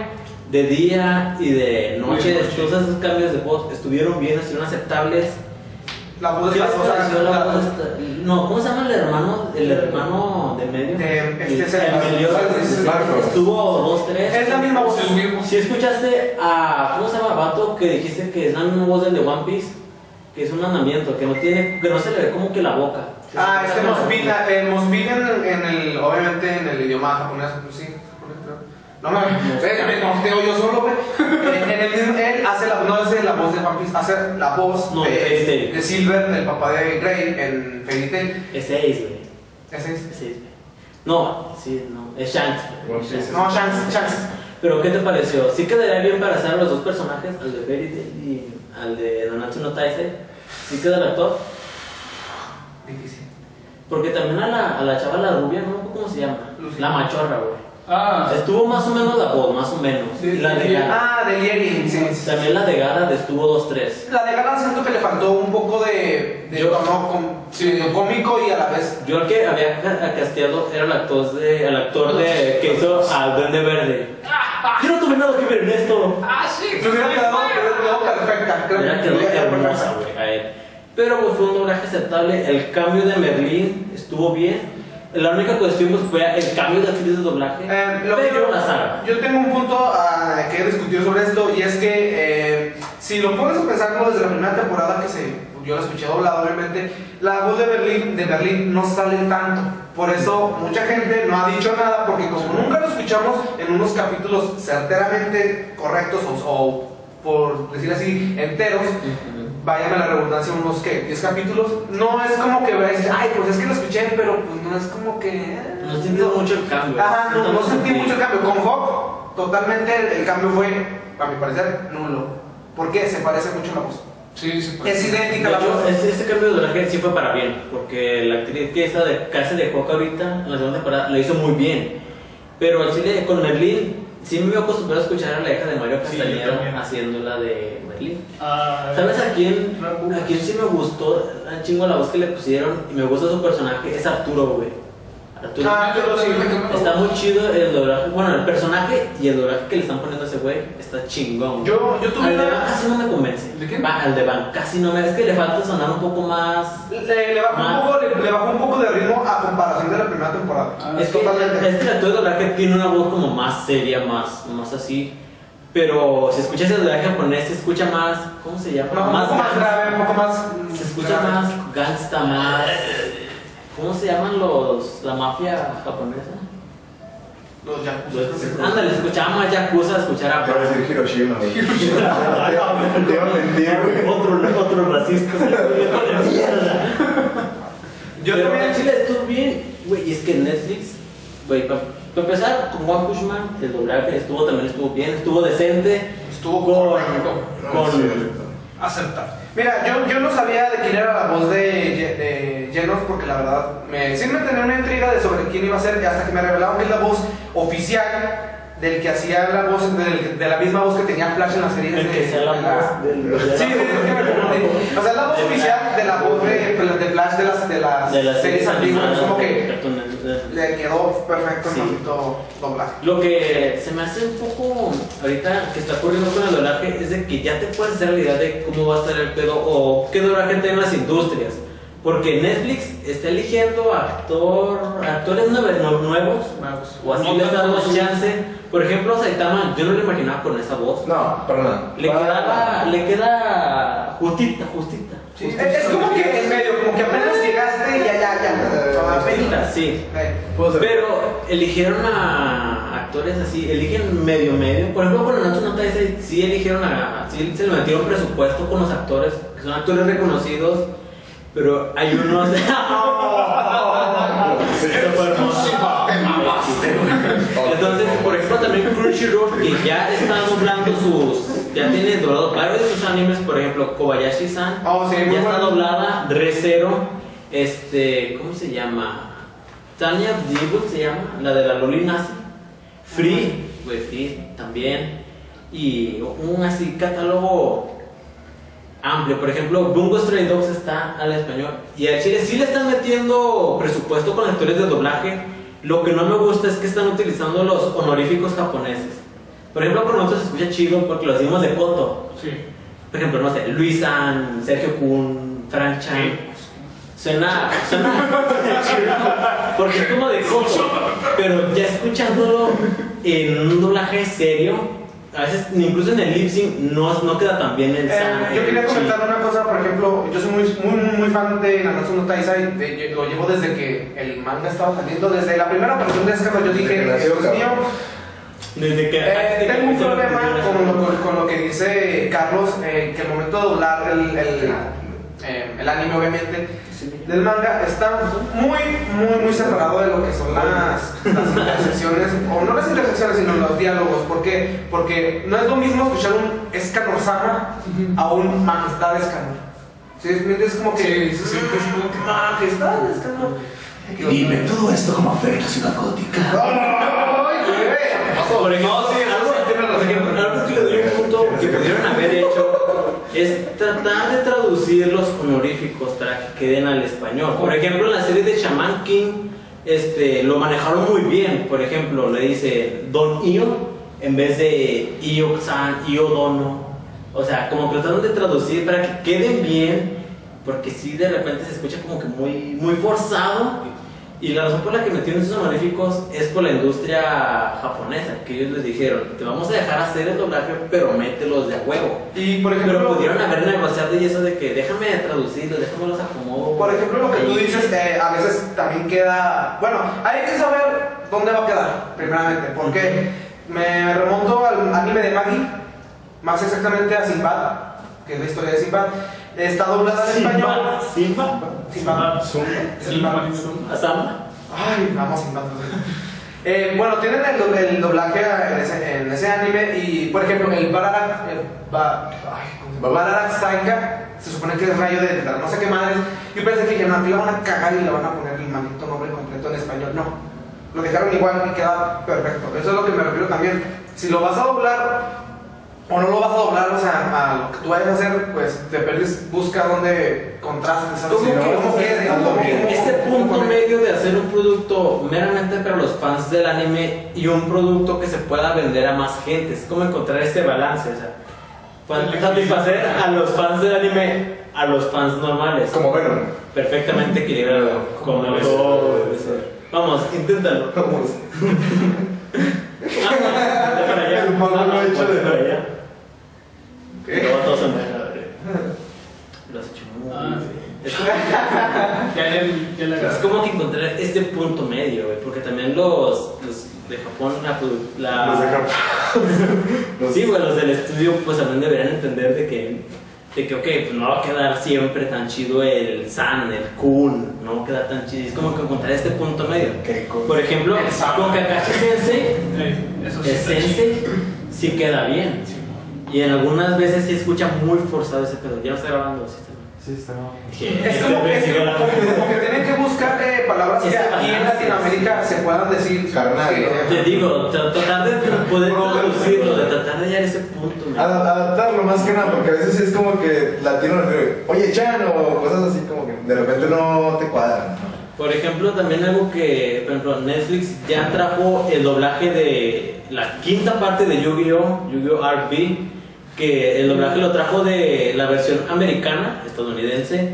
[SPEAKER 1] de día y de noche,
[SPEAKER 2] De noche.
[SPEAKER 1] todos esos cambios de voz estuvieron bien, estuvieron aceptables.
[SPEAKER 5] La voz
[SPEAKER 1] ¿Qué
[SPEAKER 5] de la
[SPEAKER 1] la
[SPEAKER 5] la-
[SPEAKER 1] voz esta? No, ¿cómo se llama el hermano? El hermano de medio.
[SPEAKER 5] De- este es el-.
[SPEAKER 1] Estuvo dos, tres.
[SPEAKER 5] Es la misma voz.
[SPEAKER 2] Es el mismo.
[SPEAKER 1] Si escuchaste a. ¿Cómo se llama? Vato que dijiste que es la misma voz del de One Piece. Que es un andamiento, que no tiene. que no se le ve como que la boca.
[SPEAKER 5] Ah, este Mosbin, el Mosbin en, en el, obviamente en el idioma japonés, pues sí. No me, eh, me conteo yo solo, güey. En, en el mismo, él hace la, no hace la voz de One Piece, hace la voz
[SPEAKER 1] No,
[SPEAKER 5] de, Silver, del papá de Grey en Fairy Tail.
[SPEAKER 1] Es 6, güey.
[SPEAKER 5] Es.
[SPEAKER 1] Es 6, güey. No, sí, no. Es Shanks.
[SPEAKER 5] No, Shanks, Shanks.
[SPEAKER 1] Pero, ¿qué te pareció? ¿Sí quedaría bien para hacer los dos personajes? Al de Fairy Tail y al de Nanatsu no Taisei. ¿Sí queda el actor?
[SPEAKER 5] Difícil.
[SPEAKER 1] Porque también a la, a la chava, la rubia, no me acuerdo cómo se llama. La machorra, güey.
[SPEAKER 2] Ah,
[SPEAKER 1] Estuvo más o menos la voz, más o menos.
[SPEAKER 2] Sí,
[SPEAKER 1] la de. Gara.
[SPEAKER 5] Ah, de Lierin, sí. sí.
[SPEAKER 1] También la de Gara estuvo 2-3.
[SPEAKER 5] La de Gala siento que le faltó un poco de, de
[SPEAKER 1] Yo-
[SPEAKER 5] tono com-
[SPEAKER 2] Sí.
[SPEAKER 5] cómico y a la vez.
[SPEAKER 1] Yo el que había ca- casteado era el actor de, el actor de que hizo al Duende Verde. Yo no tuve nada que ver en esto.
[SPEAKER 2] ah, sí.
[SPEAKER 5] Me hubiera quedado, perfecta. Creo que hubiera quedado
[SPEAKER 1] hermosa,
[SPEAKER 5] perfecta.
[SPEAKER 1] Pero pues, fue un doblaje aceptable. El cambio de Merlín estuvo bien. La única cuestión pues, fue el cambio de actriz de doblaje.
[SPEAKER 5] Eh, lo que
[SPEAKER 1] pero
[SPEAKER 5] yo,
[SPEAKER 1] la saga.
[SPEAKER 5] yo tengo un punto ah, que he discutido sobre esto y es que eh, si lo pones a pensarlo desde la primera temporada que se, yo la escuché doblada obviamente, la voz de Berlín, de Berlín no sale tanto. Por eso mucha gente no ha dicho nada porque como nunca lo escuchamos en unos capítulos certeramente correctos o, o, por decir así enteros, váyame la redundancia, unos que 10 capítulos, no es como que veas, ay, pues es que lo escuché, pero pues no es como que... eh,
[SPEAKER 1] No sientes mucho el cambio.
[SPEAKER 5] Ajá, no, no sentí mucho el cambio. Con Hawk, totalmente el, el cambio fue, a mi parecer, nulo. ¿Por qué? Se parece mucho a la voz.
[SPEAKER 2] Sí, sí. pues.
[SPEAKER 5] Es
[SPEAKER 1] De
[SPEAKER 5] idéntica la
[SPEAKER 1] hecho,
[SPEAKER 5] voz.
[SPEAKER 1] ese cambio de doblaje sí fue para bien, porque la actriz que está de casa de Coca ahorita, en la segunda temporada, lo hizo muy bien. Pero al chile con Merlín, sí me veo acostumbrado a escuchar a la hija de Mario
[SPEAKER 2] Sí,
[SPEAKER 1] Castañeda
[SPEAKER 2] también.
[SPEAKER 1] haciendo la de Merlín.
[SPEAKER 2] Ah,
[SPEAKER 1] ¿Sabes a quién? A quién sí me gustó un chingo la voz que le pusieron y me gusta su personaje, es Arturo, güey.
[SPEAKER 5] Ah, yo lo sí.
[SPEAKER 1] Está muy chido el doblaje, bueno, el personaje y el doblaje que le están poniendo a ese güey está chingón.
[SPEAKER 5] Yo, yo tuve
[SPEAKER 1] Al de Van
[SPEAKER 5] una...
[SPEAKER 1] casi no me convence.
[SPEAKER 2] ¿De quién?
[SPEAKER 1] Va, al de Van casi no me. Es que le falta sonar un poco más.
[SPEAKER 5] Le, le bajó un poco, le, le bajó un poco de ritmo a comparación de la primera temporada.
[SPEAKER 2] Ah,
[SPEAKER 1] es que
[SPEAKER 5] totalmente.
[SPEAKER 1] es que el actor de doblaje tiene una voz como más seria, más, más así. Pero si escuchas el doblaje japonés, se escucha más. ¿Cómo se llama?
[SPEAKER 5] No, un poco más grave, un poco más...
[SPEAKER 1] Se escucha
[SPEAKER 5] grave.
[SPEAKER 1] más gangsta, más. ¿Cómo se llaman los. la mafia japonesa?
[SPEAKER 5] Los yakuza.
[SPEAKER 1] Ándale, escuchaba más yakuza, escuchar a.
[SPEAKER 3] Quiero decir Hiroshima, güey. Te iba a mentir, güey.
[SPEAKER 1] otro, otro racista. de mierda.
[SPEAKER 5] Yo
[SPEAKER 1] Pero
[SPEAKER 5] también...
[SPEAKER 1] en Chile estuvo bien, güey, y es que Netflix, güey, para empezar con One Punch Man, el doblaje estuvo también estuvo bien, estuvo decente,
[SPEAKER 5] Estuvo
[SPEAKER 1] con, con
[SPEAKER 3] Sí,
[SPEAKER 2] Acertar.
[SPEAKER 5] Mira, yo, yo no sabía de quién era la voz de Genos porque la verdad me, sí me tenía una intriga de sobre quién iba a ser y hasta que me revelaron que es la voz oficial del que hacía la voz, del- de la misma voz que tenía Flash en las series
[SPEAKER 1] el
[SPEAKER 5] de,
[SPEAKER 1] que sea la
[SPEAKER 5] de
[SPEAKER 1] voz del
[SPEAKER 5] sí, me confundí. O sea, es la voz
[SPEAKER 1] De
[SPEAKER 5] oficial de la voz de, de Flash de las, de las,
[SPEAKER 1] de las
[SPEAKER 5] series antiguas.
[SPEAKER 1] animadas
[SPEAKER 5] Como que le quedó perfecto el
[SPEAKER 1] Sí.
[SPEAKER 5] maldito doblaje.
[SPEAKER 1] Lo que se me hace un poco ahorita que está ocurriendo con el doblaje es de que ya te puedes hacer la idea de cómo va a estar el pedo o qué doblaje tienen las industrias. Porque Netflix está eligiendo actor, actores nuevos
[SPEAKER 2] Nuevos.
[SPEAKER 1] o así
[SPEAKER 2] No
[SPEAKER 1] les damos
[SPEAKER 2] tantos.
[SPEAKER 1] chance. Por ejemplo, Saitama, yo no lo imaginaba con esa voz.
[SPEAKER 3] No, para nada.
[SPEAKER 1] Le queda, le queda justita, justita.
[SPEAKER 5] Sí, es, es como que en medio, como que apenas llegaste y ya, ya, ya.
[SPEAKER 1] Justita, sí. Pero eligieron a actores así, eligen medio medio. Por ejemplo, con Nanatsu no Taizai sí eligieron a, sí se le metieron presupuesto con los actores, que son actores reconocidos, pero hay unos. Entonces, por ejemplo, también Crunchyroll, que ya está doblando sus. Ya tiene doblado varios de sus animes, por ejemplo, Kobayashi-san.
[SPEAKER 5] Oh, sí,
[SPEAKER 1] ya está doblada, Recero. Este, ¿cómo se llama? Tanya Dibu se llama, la de la Loli Nazi. Free, pues Free también. y un así catálogo amplio. Por ejemplo, Bungo Stray Dogs está al español y al chile sí le están metiendo presupuesto con actores de doblaje. Lo que no me gusta es que están utilizando los honoríficos japoneses. Por ejemplo, con nosotros se escucha chido porque los decimos de Koto.
[SPEAKER 2] Sí.
[SPEAKER 1] Por ejemplo, no sé, Luis San, Sergio Kun, Frank Chan. Suena, suena chido, porque es como de Koto. Pero ya escuchándolo en un doblaje serio, a veces incluso en el lip sync no, no queda tan bien el
[SPEAKER 5] Eh, yo quería
[SPEAKER 1] el
[SPEAKER 5] comentar una cosa, por ejemplo, yo soy muy, muy, muy fan de Nanatsu no Taizai, de- yo lo llevo desde que el manga estaba saliendo, desde la primera versión de Escama, yo
[SPEAKER 3] Desde
[SPEAKER 5] dije, es mío.
[SPEAKER 1] Desde que.
[SPEAKER 5] Eh, tengo un problema con lo,
[SPEAKER 1] segunda.
[SPEAKER 5] con- con lo que dice Carlos, eh, que al momento de doblar el, el, eh, el anime, obviamente, del manga, está muy, muy, muy separado de lo que son las, las intersecciones, o no las intersecciones, sino los diálogos. ¿Por qué? Porque no es lo mismo escuchar un Escanor-sama a un Majestad Escanor. ¿Sí? Es como que.
[SPEAKER 2] Sí, sí, sí,
[SPEAKER 5] mm,
[SPEAKER 2] es como que-
[SPEAKER 5] Majestad Escanor.
[SPEAKER 7] Dime todo esto como afecta a Ciudad Gótica.
[SPEAKER 5] ¡Ay, güey!
[SPEAKER 2] No, sí,
[SPEAKER 1] algo, que le doy un punto que pudieron haber hecho es tratar de traducir los honoríficos para que queden al español. Por ejemplo, en la serie de Shaman King este, lo manejaron muy bien. Por ejemplo, le dice Don Io en vez de Io-san, Io-dono. O sea, como que trataron de traducir para que queden bien, porque si de repente se escucha como que muy, muy forzado. Y la razón por la que metieron esos honoríficos es por la industria japonesa, que ellos les dijeron, te vamos a dejar hacer el doblaje, pero mételos de a huevo.
[SPEAKER 5] Y por ejemplo.
[SPEAKER 1] Pero pudieron haber negociado y eso de que déjame traducirlos, déjame los acomodo.
[SPEAKER 5] Por ejemplo, lo que tú dices, eh, a veces también queda. Bueno, hay que saber dónde va a quedar, primeramente. Porque me remonto al anime de Maggie, más exactamente a Sinbad, que es la historia de Sinbad. Está doblada en español.
[SPEAKER 1] Simba,
[SPEAKER 5] Sinbad. Sinbad.
[SPEAKER 1] Asamba.
[SPEAKER 5] Ay, vamos Sinbad. Eh, bueno, tienen el, el doblaje en ese, en ese anime y, por ejemplo, el Bararak, el ba, ay, ¿cómo se llama? Bararak Saika, se supone que es rayo de la no sé qué madres. Yo pensé que ya no, aquí la van a cagar y le van a poner el maldito nombre completo en español. No, lo dejaron igual y queda perfecto. Eso es lo que me refiero también. Si lo vas a doblar o no lo vas a doblar, o sea, a lo que tú vayas a hacer, pues te pierdes, busca donde contrastes, ¿sabes?
[SPEAKER 1] ¿Cómo
[SPEAKER 5] no, ¿cómo
[SPEAKER 1] Este punto medio de hacer un producto meramente para los fans del anime y un producto que se pueda vender a más gente. Es como encontrar este balance, o sea, satisfacer a los fans del anime a los fans normales.
[SPEAKER 3] Como Venom.
[SPEAKER 1] Perfectamente equilibrado, como
[SPEAKER 3] ser.
[SPEAKER 1] Vamos, inténtalo.
[SPEAKER 3] Vamos.
[SPEAKER 1] Ah, de para allá.
[SPEAKER 3] El mono lo ha hecho de-
[SPEAKER 1] para allá.
[SPEAKER 3] ¿Qué?
[SPEAKER 1] Luego todos se me- Lo has hecho muy
[SPEAKER 2] Ah,
[SPEAKER 1] bien. Es como-
[SPEAKER 2] le
[SPEAKER 1] es como que encontrar este punto medio, güey, porque también los, los de Japón, la, la-
[SPEAKER 3] Los de Japón. Los-
[SPEAKER 1] Sí, güey, los del estudio, pues también deberían entender de que, de que, ok, pues no va a quedar siempre tan chido el San, el Kun, no va a quedar tan chido. Es como que encontrar este punto medio. Por ejemplo, con Kakashi Sensei, el. Sensei sí queda bien. Y en algunas veces sí escucha muy forzado ese pedo. Ya no está grabando, sí está
[SPEAKER 3] Sí, está
[SPEAKER 5] Es como, es
[SPEAKER 1] sigue
[SPEAKER 5] como- que tienen que buscar eh, palabras que aquí en. Latinoamérica se puedan decir.
[SPEAKER 3] Carnal,
[SPEAKER 5] que-
[SPEAKER 3] ¿no?
[SPEAKER 1] Te digo, tra- tratar de poder traducirlo, de tratar de hallar ese punto. ¿no?
[SPEAKER 3] Ad- Adaptarlo más que nada, porque a veces es como que latino, oye, Chan, o cosas así como que de repente no te cuadran. ¿no?
[SPEAKER 1] Por ejemplo, también algo que, por ejemplo, Netflix ya trajo el doblaje de la quinta parte de Yu-Gi-Oh! Yu-Gi-Oh! RB, que el doblaje lo trajo de la versión americana, estadounidense,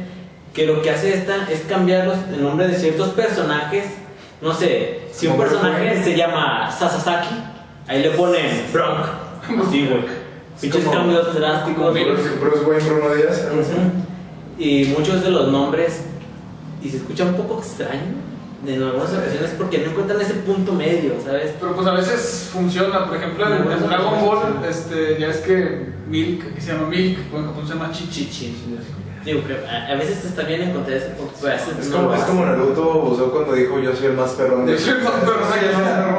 [SPEAKER 1] que lo que hace esta es cambiar los- el nombre de ciertos personajes. No sé, si un personaje se llama Sasasaki, ahí le ponen Bronk. Sí, güey. Pinches cambios drásticos. Y muchos de los nombres, y se escucha un poco extraño en algunas ocasiones porque no encuentran ese punto medio, ¿sabes?
[SPEAKER 2] Pero pues a veces funciona, por ejemplo en, en Dragon Ball, este, ya es que Milk, que se llama Milk, pues en Japón se llama Chichi.
[SPEAKER 1] Digo, que a, a veces está bien encontrar ese punto,
[SPEAKER 3] Es
[SPEAKER 1] no
[SPEAKER 3] como, es como Naruto usó cuando dijo yo soy el más perrón de
[SPEAKER 2] Yo soy el más perrón,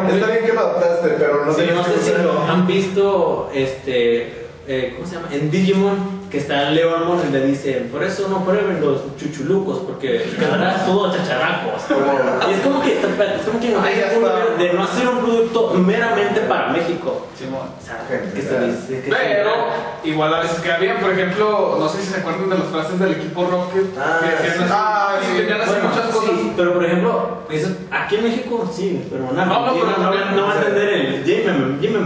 [SPEAKER 3] Sí. Está bien que lo adaptaste, pero no
[SPEAKER 1] Sí,
[SPEAKER 3] tenías
[SPEAKER 1] no sé si lo han visto, este, eh, ¿cómo se llama? En Digimon, que está Leonmon y le dicen, por eso no prueben los chuchulucos, porque quedará todo chacharracos. Y es como que, es como que
[SPEAKER 5] está.
[SPEAKER 1] de no hacer un producto meramente para México. Dice que
[SPEAKER 2] Pero igual a veces queda bien, por ejemplo, no sé si se acuerdan de las frases del equipo Rocket,
[SPEAKER 1] Ah,
[SPEAKER 2] que, que
[SPEAKER 1] sí.
[SPEAKER 2] no-
[SPEAKER 5] Ah,
[SPEAKER 2] sí,
[SPEAKER 5] sí.
[SPEAKER 1] Bueno,
[SPEAKER 2] muchas cosas.
[SPEAKER 1] sí, pero por ejemplo, eso- aquí en México sí, pero
[SPEAKER 2] No, no, pero
[SPEAKER 1] no,
[SPEAKER 2] también-
[SPEAKER 1] no va a entender el Jimmy, Jimmy,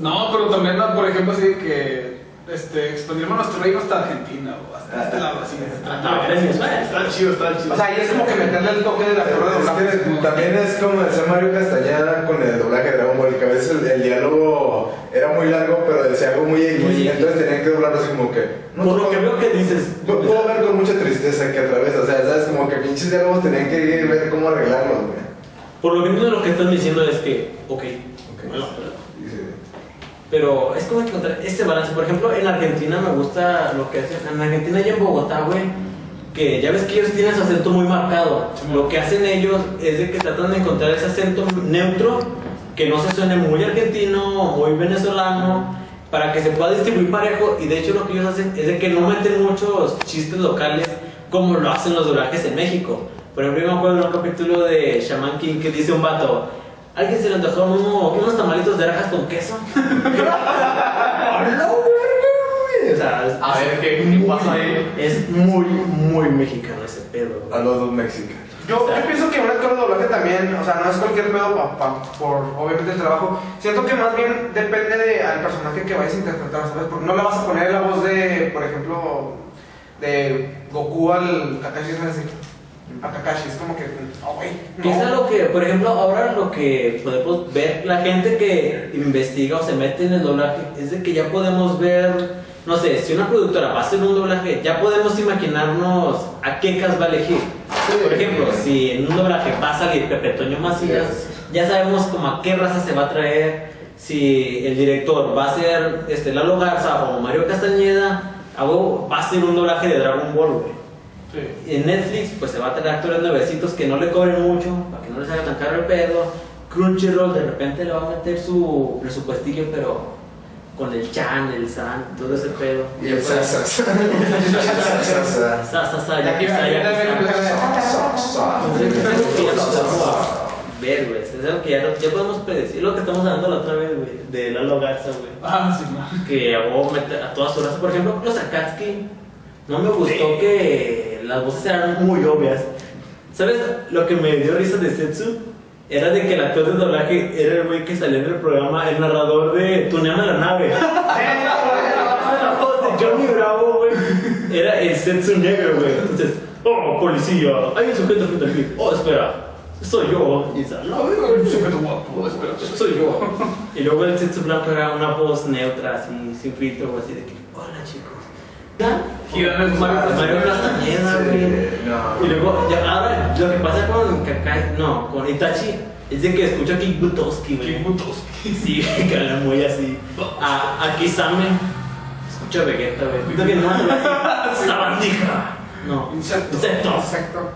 [SPEAKER 2] No, pero también, por ejemplo, así de que este, expandiremos nuestro reino hasta Argentina o hasta este lado, así.
[SPEAKER 1] Ah.
[SPEAKER 2] Está chido, está chido.
[SPEAKER 5] O sea, ahí es como que meterle el toque de la torre de
[SPEAKER 3] Es
[SPEAKER 5] doblaje.
[SPEAKER 3] que también es como decía Mario Castañeda con el doblaje de Dragon Ball, que a veces el, el diálogo era muy largo, pero decía algo muy X, entonces tenían que doblarlo así como que. no,
[SPEAKER 1] Por lo que veo que dices,
[SPEAKER 3] Pu- Puedo ver con mucha tristeza que a través, o sea, sabes, como que pinches diálogos tenían que ir ver cómo arreglarlos, güey.
[SPEAKER 1] por lo que entiendo lo que estás diciendo es que, ok,
[SPEAKER 3] Ok.
[SPEAKER 1] bueno, pero-
[SPEAKER 3] Dice,
[SPEAKER 1] pero es como encontrar ese balance. Por ejemplo, en Argentina me gusta lo que hacen, en Argentina y en Bogotá, güey, que ya ves que ellos tienen su acento muy marcado. Lo que hacen ellos es de que tratan de encontrar ese acento neutro, que no se suene muy argentino o muy venezolano, para que se pueda distribuir parejo. Y de hecho lo que ellos hacen es de que no meten muchos chistes locales como lo hacen los doblajes en México. Por ejemplo, yo me acuerdo de un capítulo de Shaman King que dice un vato, ¿alguien se le antojaron uno- unos tamalitos de rajas con queso? ¡A la verga, güey! O sea, es-
[SPEAKER 5] A ver, ¿qué-
[SPEAKER 1] muy-
[SPEAKER 5] qué pasa ahí?
[SPEAKER 1] Es muy, muy mexicano ese pedo.
[SPEAKER 3] A los dos mexicanos.
[SPEAKER 5] Yo, yo pienso que un actor de doblaje también, o sea, no es cualquier pedo pa- pa- por obviamente el trabajo. Siento que más bien depende de, al personaje que vayas a interpretar, ¿sabes? Porque no le vas a poner la voz de, por ejemplo, de Goku al Kakashi, ¿sabes? A Kakashi, es como que, oh, güey,
[SPEAKER 1] Que es
[SPEAKER 5] no.
[SPEAKER 1] algo que, por ejemplo, ahora lo que podemos ver, la gente que investiga o se mete en el doblaje, es de que ya podemos ver, no sé, si una productora va a hacer un doblaje, ya podemos imaginarnos a qué cas va a elegir. Por ejemplo, si en un doblaje va a salir Pepe Toño Macías, ya sabemos como a qué raza se va a traer. Si el director va a ser este, Lalo Garza o Mario Castañeda, va a ser un doblaje de Dragon Ball, güey.
[SPEAKER 2] Sí.
[SPEAKER 1] En Netflix, pues se va a tener actores nuevecitos que no le cobren mucho, para que no les haga tan caro el pedo. Crunchyroll de repente le va a meter su presupuestillo, pero con el Chan, el San, todo ese pedo.
[SPEAKER 3] Y el
[SPEAKER 1] sa
[SPEAKER 3] Sasa. Sasa.
[SPEAKER 1] Sa, sa, sa,
[SPEAKER 5] Y aquí-
[SPEAKER 1] yakuza,
[SPEAKER 5] aquí
[SPEAKER 1] yakuza.
[SPEAKER 5] también empieza
[SPEAKER 1] Entonces, es algo que ya no podemos ver, güey. Es algo que ya, ya podemos predecir. Lo que estamos hablando la otra vez, güey, de Lalo Garza, güey.
[SPEAKER 2] Ah, sí, no.
[SPEAKER 1] que meter a todas horas. Por ejemplo, los Akatsuki, no me gustó que las voces eran muy obvias. ¿Sabes? Lo que me dio risa de Setsu era de que el actor de doblaje era el güey que salía en el programa, el narrador de Tuneame la nave. la voz de Johnny Bravo, güey. Era el Setsu negro, güey. Entonces, oh, policía, hay un sujeto frente a mí. Oh, espera, soy yo. Y sale, no,
[SPEAKER 2] Un sujeto guapo, espera.
[SPEAKER 1] soy yo. Y luego el Setsu blanco era una voz neutra, así, sin filtro, así de que, hola chicos.
[SPEAKER 2] Mario
[SPEAKER 1] Mario Castañeda, güey.
[SPEAKER 3] no.
[SPEAKER 1] Y luego, ya, ahora, lo que pasa con Kakai, no, con Itachi, es de que escucho a King Butowski, güey.
[SPEAKER 2] King Butowski.
[SPEAKER 1] Sí, que habla muy así. A, a Kisame, escucho a Vegeta, güey. Escucho que no así, sabandija. No,
[SPEAKER 2] Insecto.
[SPEAKER 1] insecto.
[SPEAKER 5] Exacto.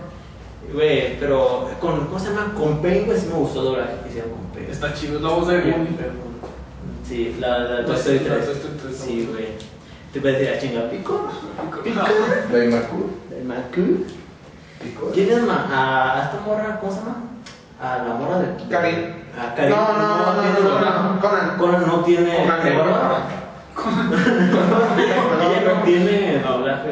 [SPEAKER 1] Güey, pero con, ¿cómo se llama? Con Pain, güey, sí me gustó doblar que hicieron con Pain.
[SPEAKER 2] Está chido, es la voz de Moon.
[SPEAKER 1] Sí, la, la,
[SPEAKER 2] La la
[SPEAKER 1] 3.
[SPEAKER 2] Toy Story 3,
[SPEAKER 1] Sí, güey. Te puedes decir a chinga pico.
[SPEAKER 3] Daimaku.
[SPEAKER 1] El Maku.
[SPEAKER 3] Pico.
[SPEAKER 1] ¿Quién es ma? A, esta morra, ¿cómo se llama? A la morra de.
[SPEAKER 5] Karin.
[SPEAKER 1] A Karin.
[SPEAKER 5] No, no, no, no,
[SPEAKER 1] tiene
[SPEAKER 5] no, Conan.
[SPEAKER 1] Conan no tiene.
[SPEAKER 5] Conan,
[SPEAKER 1] ¿de
[SPEAKER 5] no.
[SPEAKER 1] verdad? Ella no tiene doblaje.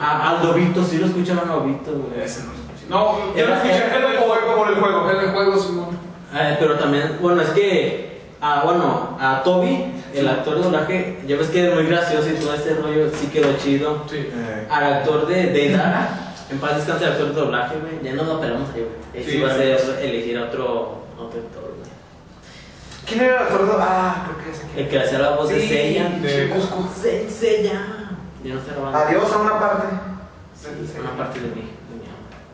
[SPEAKER 1] A, al Lobito, sí lo escucharon a Lobito, güey.
[SPEAKER 2] Ese no escuché. No, yo lo escuché el juego, por el juego. En el juego, Simón.
[SPEAKER 1] Eh, pero también, bueno, es que, ah, bueno, a Toby, el actor de doblaje, ya ves que es muy gracioso y todo ese rollo sí quedó chido.
[SPEAKER 2] Sí.
[SPEAKER 3] Eh,
[SPEAKER 1] Al actor de Deidara, en paz descanse el actor de doblaje, güey, ya no lo pelamos ahí, güey. Él sí,
[SPEAKER 2] Sí,
[SPEAKER 1] va a ser elegir a otro, otro actor, güey.
[SPEAKER 5] ¿Quién era el actor de.? Ah, creo que es
[SPEAKER 1] El
[SPEAKER 5] aquí.
[SPEAKER 1] que hacía la voz de
[SPEAKER 5] Sí,
[SPEAKER 1] Seiya.
[SPEAKER 2] De Cusco.
[SPEAKER 1] Se- Seiya. Yo no robando.
[SPEAKER 5] Adiós a una parte.
[SPEAKER 1] Una parte de mí.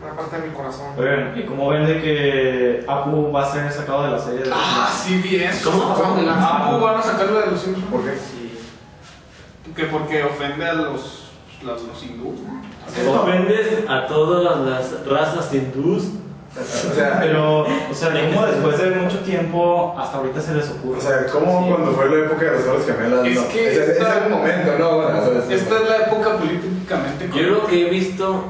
[SPEAKER 1] De
[SPEAKER 5] Una parte de mi corazón.
[SPEAKER 4] Oigan, ¿y cómo ven de que Apu va a ser sacado de la serie de
[SPEAKER 2] Ah, sí, bien.
[SPEAKER 1] ¿Cómo?
[SPEAKER 5] ¿Cómo?
[SPEAKER 2] Ah, pues van a sacarlo de los Simpsons.
[SPEAKER 3] ¿Por qué?
[SPEAKER 1] Sí.
[SPEAKER 2] Que porque ofende a los, los, los hindúes.
[SPEAKER 1] Ofendes a todas las razas hindús.
[SPEAKER 3] O sea,
[SPEAKER 4] Pero, o sea, ¿cómo después de mucho tiempo hasta ahorita se les ocurre?
[SPEAKER 3] o sea, ¿cómo
[SPEAKER 1] Sí.
[SPEAKER 3] cuando fue la época de los Torres Gemelas?
[SPEAKER 2] Es
[SPEAKER 3] no?
[SPEAKER 2] que
[SPEAKER 3] ese
[SPEAKER 2] esta-
[SPEAKER 3] es el momento, ¿no? Bueno.
[SPEAKER 2] Esta es la época políticamente
[SPEAKER 1] Yo lo que he visto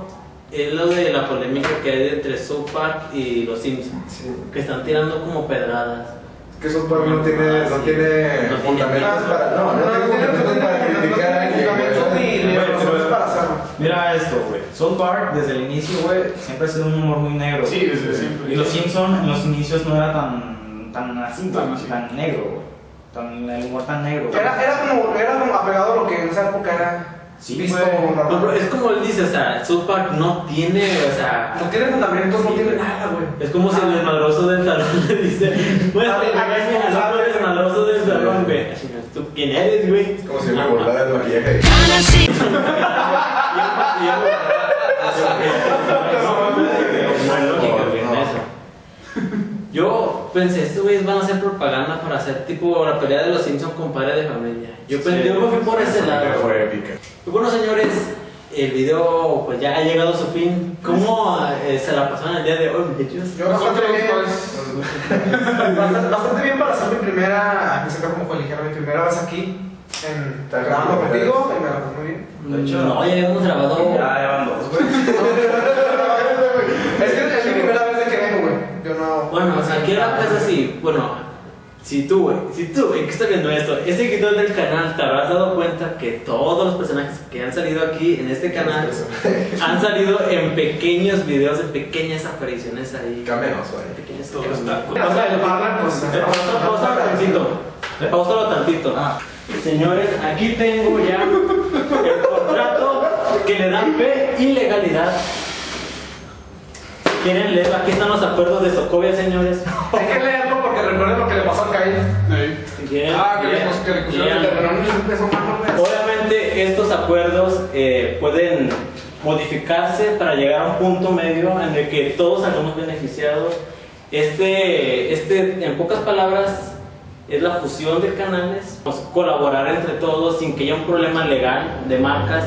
[SPEAKER 1] es lo de la polémica que hay entre South Park y los Simpsons.
[SPEAKER 3] Sí.
[SPEAKER 1] Que están tirando como pedradas.
[SPEAKER 3] Que South Park no tiene, no tiene
[SPEAKER 1] No tiene
[SPEAKER 3] fundamentos
[SPEAKER 1] nada.
[SPEAKER 3] para. No, no, tiene fundamentos para criticar a alguien, güey.
[SPEAKER 5] Fundamentos ni para hacerlo.
[SPEAKER 4] Mira esto, güey. South Park, desde el inicio, güey, siempre ha sido un humor muy negro.
[SPEAKER 6] Sí, desde siempre.
[SPEAKER 4] Y los Simpsons en los inicios no era tan, tan así,
[SPEAKER 6] Tan
[SPEAKER 4] tan negro, güey. Tan, el humor tan negro.
[SPEAKER 5] Era, era, como, era como apegado a lo que en esa época era
[SPEAKER 4] Sí,
[SPEAKER 5] visto
[SPEAKER 4] güey.
[SPEAKER 1] No, es como él dice, o sea, South Park no tiene, o sea,
[SPEAKER 5] No tiene fundamentos, no tiene nada, güey.
[SPEAKER 1] es como si el desmadroso del salón le dice, bueno,
[SPEAKER 5] A ver, ver.
[SPEAKER 1] desmadroso del salón, güey. ¿Tú quién eres, güey?
[SPEAKER 3] Es como si me burlara del maquillaje.
[SPEAKER 1] Yo pensé, estos güeyes van a hacer propaganda para hacer tipo la pelea de los Simpsons con padre de familia. Yo, pensé, yo me fui por ese lado.
[SPEAKER 3] Fue épica.
[SPEAKER 1] Y bueno, señores, el video pues ya ha llegado a su fin. ¿Cómo eh, se la pasaron el día de hoy, muchachos?
[SPEAKER 5] Yo bastante
[SPEAKER 6] Nosotros,
[SPEAKER 5] bien.
[SPEAKER 6] pues,
[SPEAKER 5] Bastante, bastante bien para ser mi primera, que sepa cómo fue ligera, mi primera vez aquí en grabando contigo y me la pasé muy bien.
[SPEAKER 4] De hecho,
[SPEAKER 1] no, ya habíamos grabado.
[SPEAKER 4] Ya llevan dos, güey.
[SPEAKER 5] Es que es mi primera vez de que vengo, güey. Yo no.
[SPEAKER 1] Bueno, o sea, aquí la cosa es así. Bueno, si tú, güey, si tú, güey, que estás viendo esto, ese seguidor del canal, te habrás dado cuenta que todos los personajes que han salido aquí en este canal han salido en pequeños videos, en pequeñas apariciones ahí.
[SPEAKER 3] Cameos, güey.
[SPEAKER 1] Pequeñas
[SPEAKER 6] Todo está-
[SPEAKER 1] Pausa,
[SPEAKER 5] Le pagan, pues,
[SPEAKER 1] Eh, pausa- tantito. Tantito.
[SPEAKER 4] Ah.
[SPEAKER 1] Señores, aquí tengo ya el contrato que le da fe y legalidad. ¿Quieren leer? Aquí están los acuerdos de Socovia, señores.
[SPEAKER 5] Hay que leerlo porque recuerden lo que le pasó a.
[SPEAKER 1] Si quieren,
[SPEAKER 6] Ah, que que le pusieron.
[SPEAKER 1] Obviamente estos acuerdos eh, pueden modificarse para llegar a un punto medio en el que todos salgamos beneficiados. Este, este, en pocas palabras, es la fusión de canales, Pues, colaborar entre todos sin que haya un problema legal de marcas.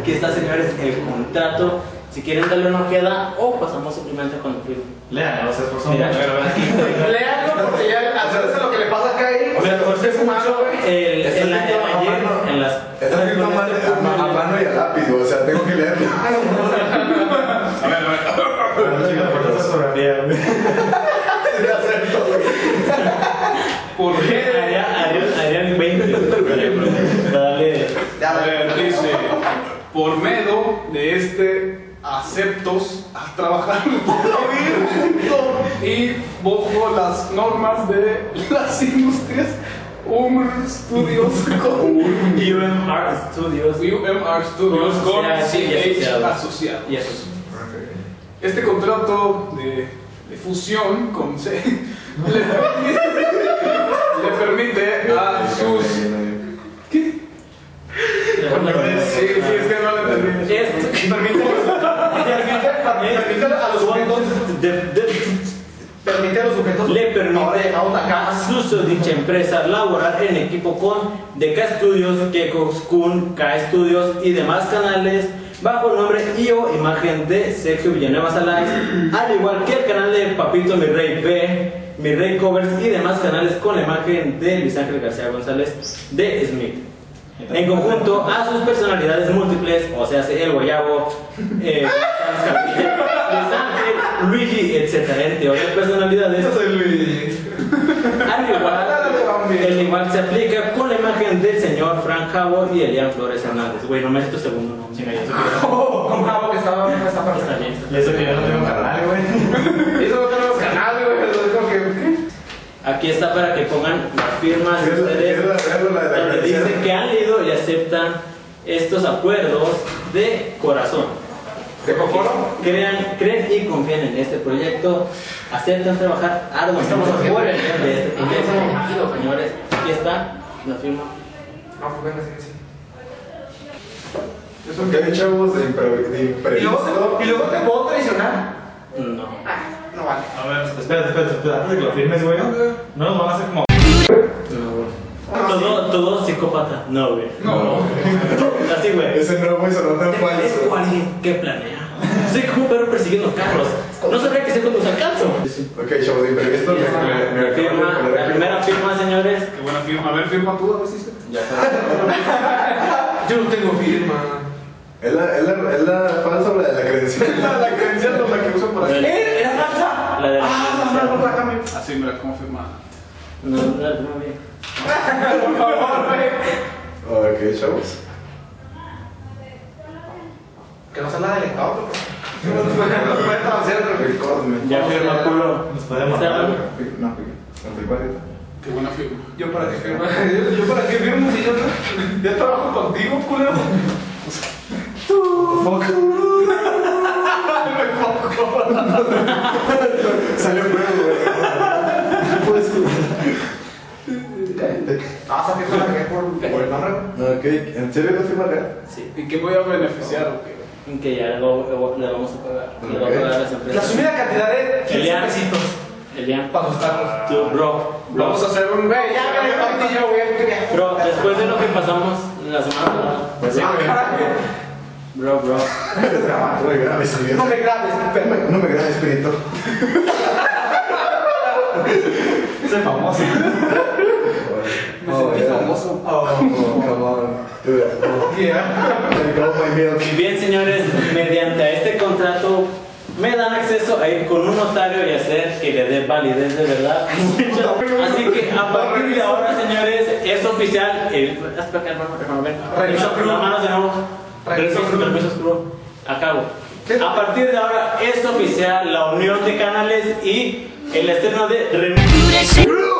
[SPEAKER 1] Aquí está, señores, el contrato. Si quieren darle una ojeada o pasamos simplemente con el film.
[SPEAKER 4] Lean, los esforzó mucho.
[SPEAKER 5] Leanlo porque ya hacerse lo que le pasa a Kyle.
[SPEAKER 1] O sea, usted
[SPEAKER 5] es malo, güey.
[SPEAKER 1] el,
[SPEAKER 3] Está
[SPEAKER 1] en, la,
[SPEAKER 3] a
[SPEAKER 1] ayer,
[SPEAKER 3] mano.
[SPEAKER 1] en las
[SPEAKER 3] Está escrito a mano- a ma- a mano y a lápiz, o sea, tengo que leerlo.
[SPEAKER 6] A ver, a ver.
[SPEAKER 4] Chica, por fotografía, güey.
[SPEAKER 6] ¿Por qué?
[SPEAKER 1] Haría, haría, haría 20 Dale.
[SPEAKER 5] Ya,
[SPEAKER 6] A ver, dice, por medio de este aceptos a trabajar y bajo las normas de las industrias UMR Studios con
[SPEAKER 1] UMR Studios.
[SPEAKER 6] UMR Studios
[SPEAKER 1] Con CH
[SPEAKER 6] asociado. Este contrato de, de fusión con C le permite, le permite a sus ¿Qué? Sí, sí, es que no lo entendí.
[SPEAKER 1] Esto-
[SPEAKER 5] Permite, permite a los sujetos.
[SPEAKER 1] de- de-
[SPEAKER 5] Permite a los sujetos.
[SPEAKER 1] le permite dicha empresa laborar en equipo con DK Studios, Kekox Kun, K Studios y demás canales bajo el nombre y o imagen de Sergio Villanueva Salaz, al igual que el canal de Papito Mi Rey B, Mi Rey Covers y demás canales con la imagen de Luis Ángel García González de Smith. En conjunto a sus personalidades múltiples, o sea, el Guayabo, eh, Luis Ángel, Luigi, etc. Entre otras personalidades. Al igual, el igual se aplica con la imagen del señor Frank Jabo y Elian Flores Hernández. Güey, no me tu segundo nombre.
[SPEAKER 4] Chinga, y eso que
[SPEAKER 5] Con Javo que estaba está
[SPEAKER 1] Está
[SPEAKER 5] perfecto.
[SPEAKER 1] bien, está
[SPEAKER 4] yo- y eso que yo no tengo canal, güey.
[SPEAKER 5] Y eso no tenemos canal, güey. pero es como que. ¿qué?
[SPEAKER 1] Aquí está para que pongan las firmas de
[SPEAKER 3] ¿Quieres-
[SPEAKER 1] ustedes,
[SPEAKER 3] quieres leerlo, la de la
[SPEAKER 1] donde dicen que han leído y aceptan estos acuerdos de corazón.
[SPEAKER 3] ¿De?
[SPEAKER 1] Crean, creen y confían en este proyecto, aceptan trabajar arduamente por el bien de este proyecto. Y los señores, aquí está la firma.
[SPEAKER 5] No, pues venga, sí, sí.
[SPEAKER 3] Eso que hay chavos de, imprevisto.
[SPEAKER 5] luego, te, y luego te puedo traicionar.
[SPEAKER 1] No.
[SPEAKER 5] No vale.
[SPEAKER 4] A ver, espérate, espérate, espérate. Antes de que lo firmes, güey. No nos van a hacer como.
[SPEAKER 1] No. Todo, todo psicópata. No, güey.
[SPEAKER 6] No.
[SPEAKER 1] Así, güey.
[SPEAKER 3] Ese no tan
[SPEAKER 1] ¿Te parezco
[SPEAKER 3] falso.
[SPEAKER 1] a alguien que planea? Soy como un perro persiguiendo carros. No sabría que sé cuando los alcanzo.
[SPEAKER 3] Ok, chavos de me- me-
[SPEAKER 1] Firma,
[SPEAKER 3] poner
[SPEAKER 1] la primera firma, señores.
[SPEAKER 6] Qué buena firma. A ver, firma tú, a ver si se.
[SPEAKER 1] Ya está.
[SPEAKER 5] Yo no tengo firma.
[SPEAKER 3] ¿Es la, es, la, ¿Es la falsa o la de la credencial?
[SPEAKER 6] La, la credencial no la que uso para.
[SPEAKER 5] ¿Eh? ¿Era falsa?
[SPEAKER 1] La de la
[SPEAKER 5] Ah, no, no, no, la cambio.
[SPEAKER 6] Así, mira cómo firma.
[SPEAKER 1] No, no, no.
[SPEAKER 5] Por favor, güey.
[SPEAKER 3] Ok, chavos.
[SPEAKER 5] Que no sea la del.
[SPEAKER 3] Recordme.
[SPEAKER 1] Ya firma culo.
[SPEAKER 4] Nos podemos
[SPEAKER 1] ¿Está
[SPEAKER 4] matar.
[SPEAKER 1] hablando?
[SPEAKER 3] No.
[SPEAKER 2] Qué buena firma.
[SPEAKER 5] Yo para qué firmo. Yo para qué firmo si yo no. Yo trabajo contigo, culero.
[SPEAKER 3] Salió fuego, güey. Pues,
[SPEAKER 5] Ah, saqué la que por, por el nombre.
[SPEAKER 3] Ok, ¿en serio no firma real?
[SPEAKER 1] Sí.
[SPEAKER 2] ¿Y qué voy a beneficiar o qué?
[SPEAKER 1] Que ya le vamos a pagar. Le va a pagar a las
[SPEAKER 5] La
[SPEAKER 1] empresas.
[SPEAKER 5] sumida cantidad de 15
[SPEAKER 1] Elian.
[SPEAKER 5] pesitos
[SPEAKER 1] Elian.
[SPEAKER 5] para asustarlos.
[SPEAKER 1] Tú, bro. bro.
[SPEAKER 2] Vamos a hacer un.
[SPEAKER 5] Güey, ya me dio martillo, güey.
[SPEAKER 1] Bro, después de lo que pasamos la semana pasada.
[SPEAKER 3] Pues sí, güey.
[SPEAKER 1] Bro, bro.
[SPEAKER 3] No me grabes, señor.
[SPEAKER 5] No me grabes, perro.
[SPEAKER 3] No me grabes, Perito.
[SPEAKER 4] Soy famoso.
[SPEAKER 5] Me sentí famoso.
[SPEAKER 3] Oh, oh, come on. Dude.
[SPEAKER 5] Yeah.
[SPEAKER 3] Let go of my milk.
[SPEAKER 1] Y bien, señores, mediante este contrato me dan acceso a ir con un notario y hacer que le dé validez de verdad. Así que a partir de ahora, señores, es oficial. El, espera, hermano, hermano, ven.
[SPEAKER 5] Reviso
[SPEAKER 1] las manos de nuevo. Acabo. A partir de ahora es oficial la unión de canales y el estreno de Remix.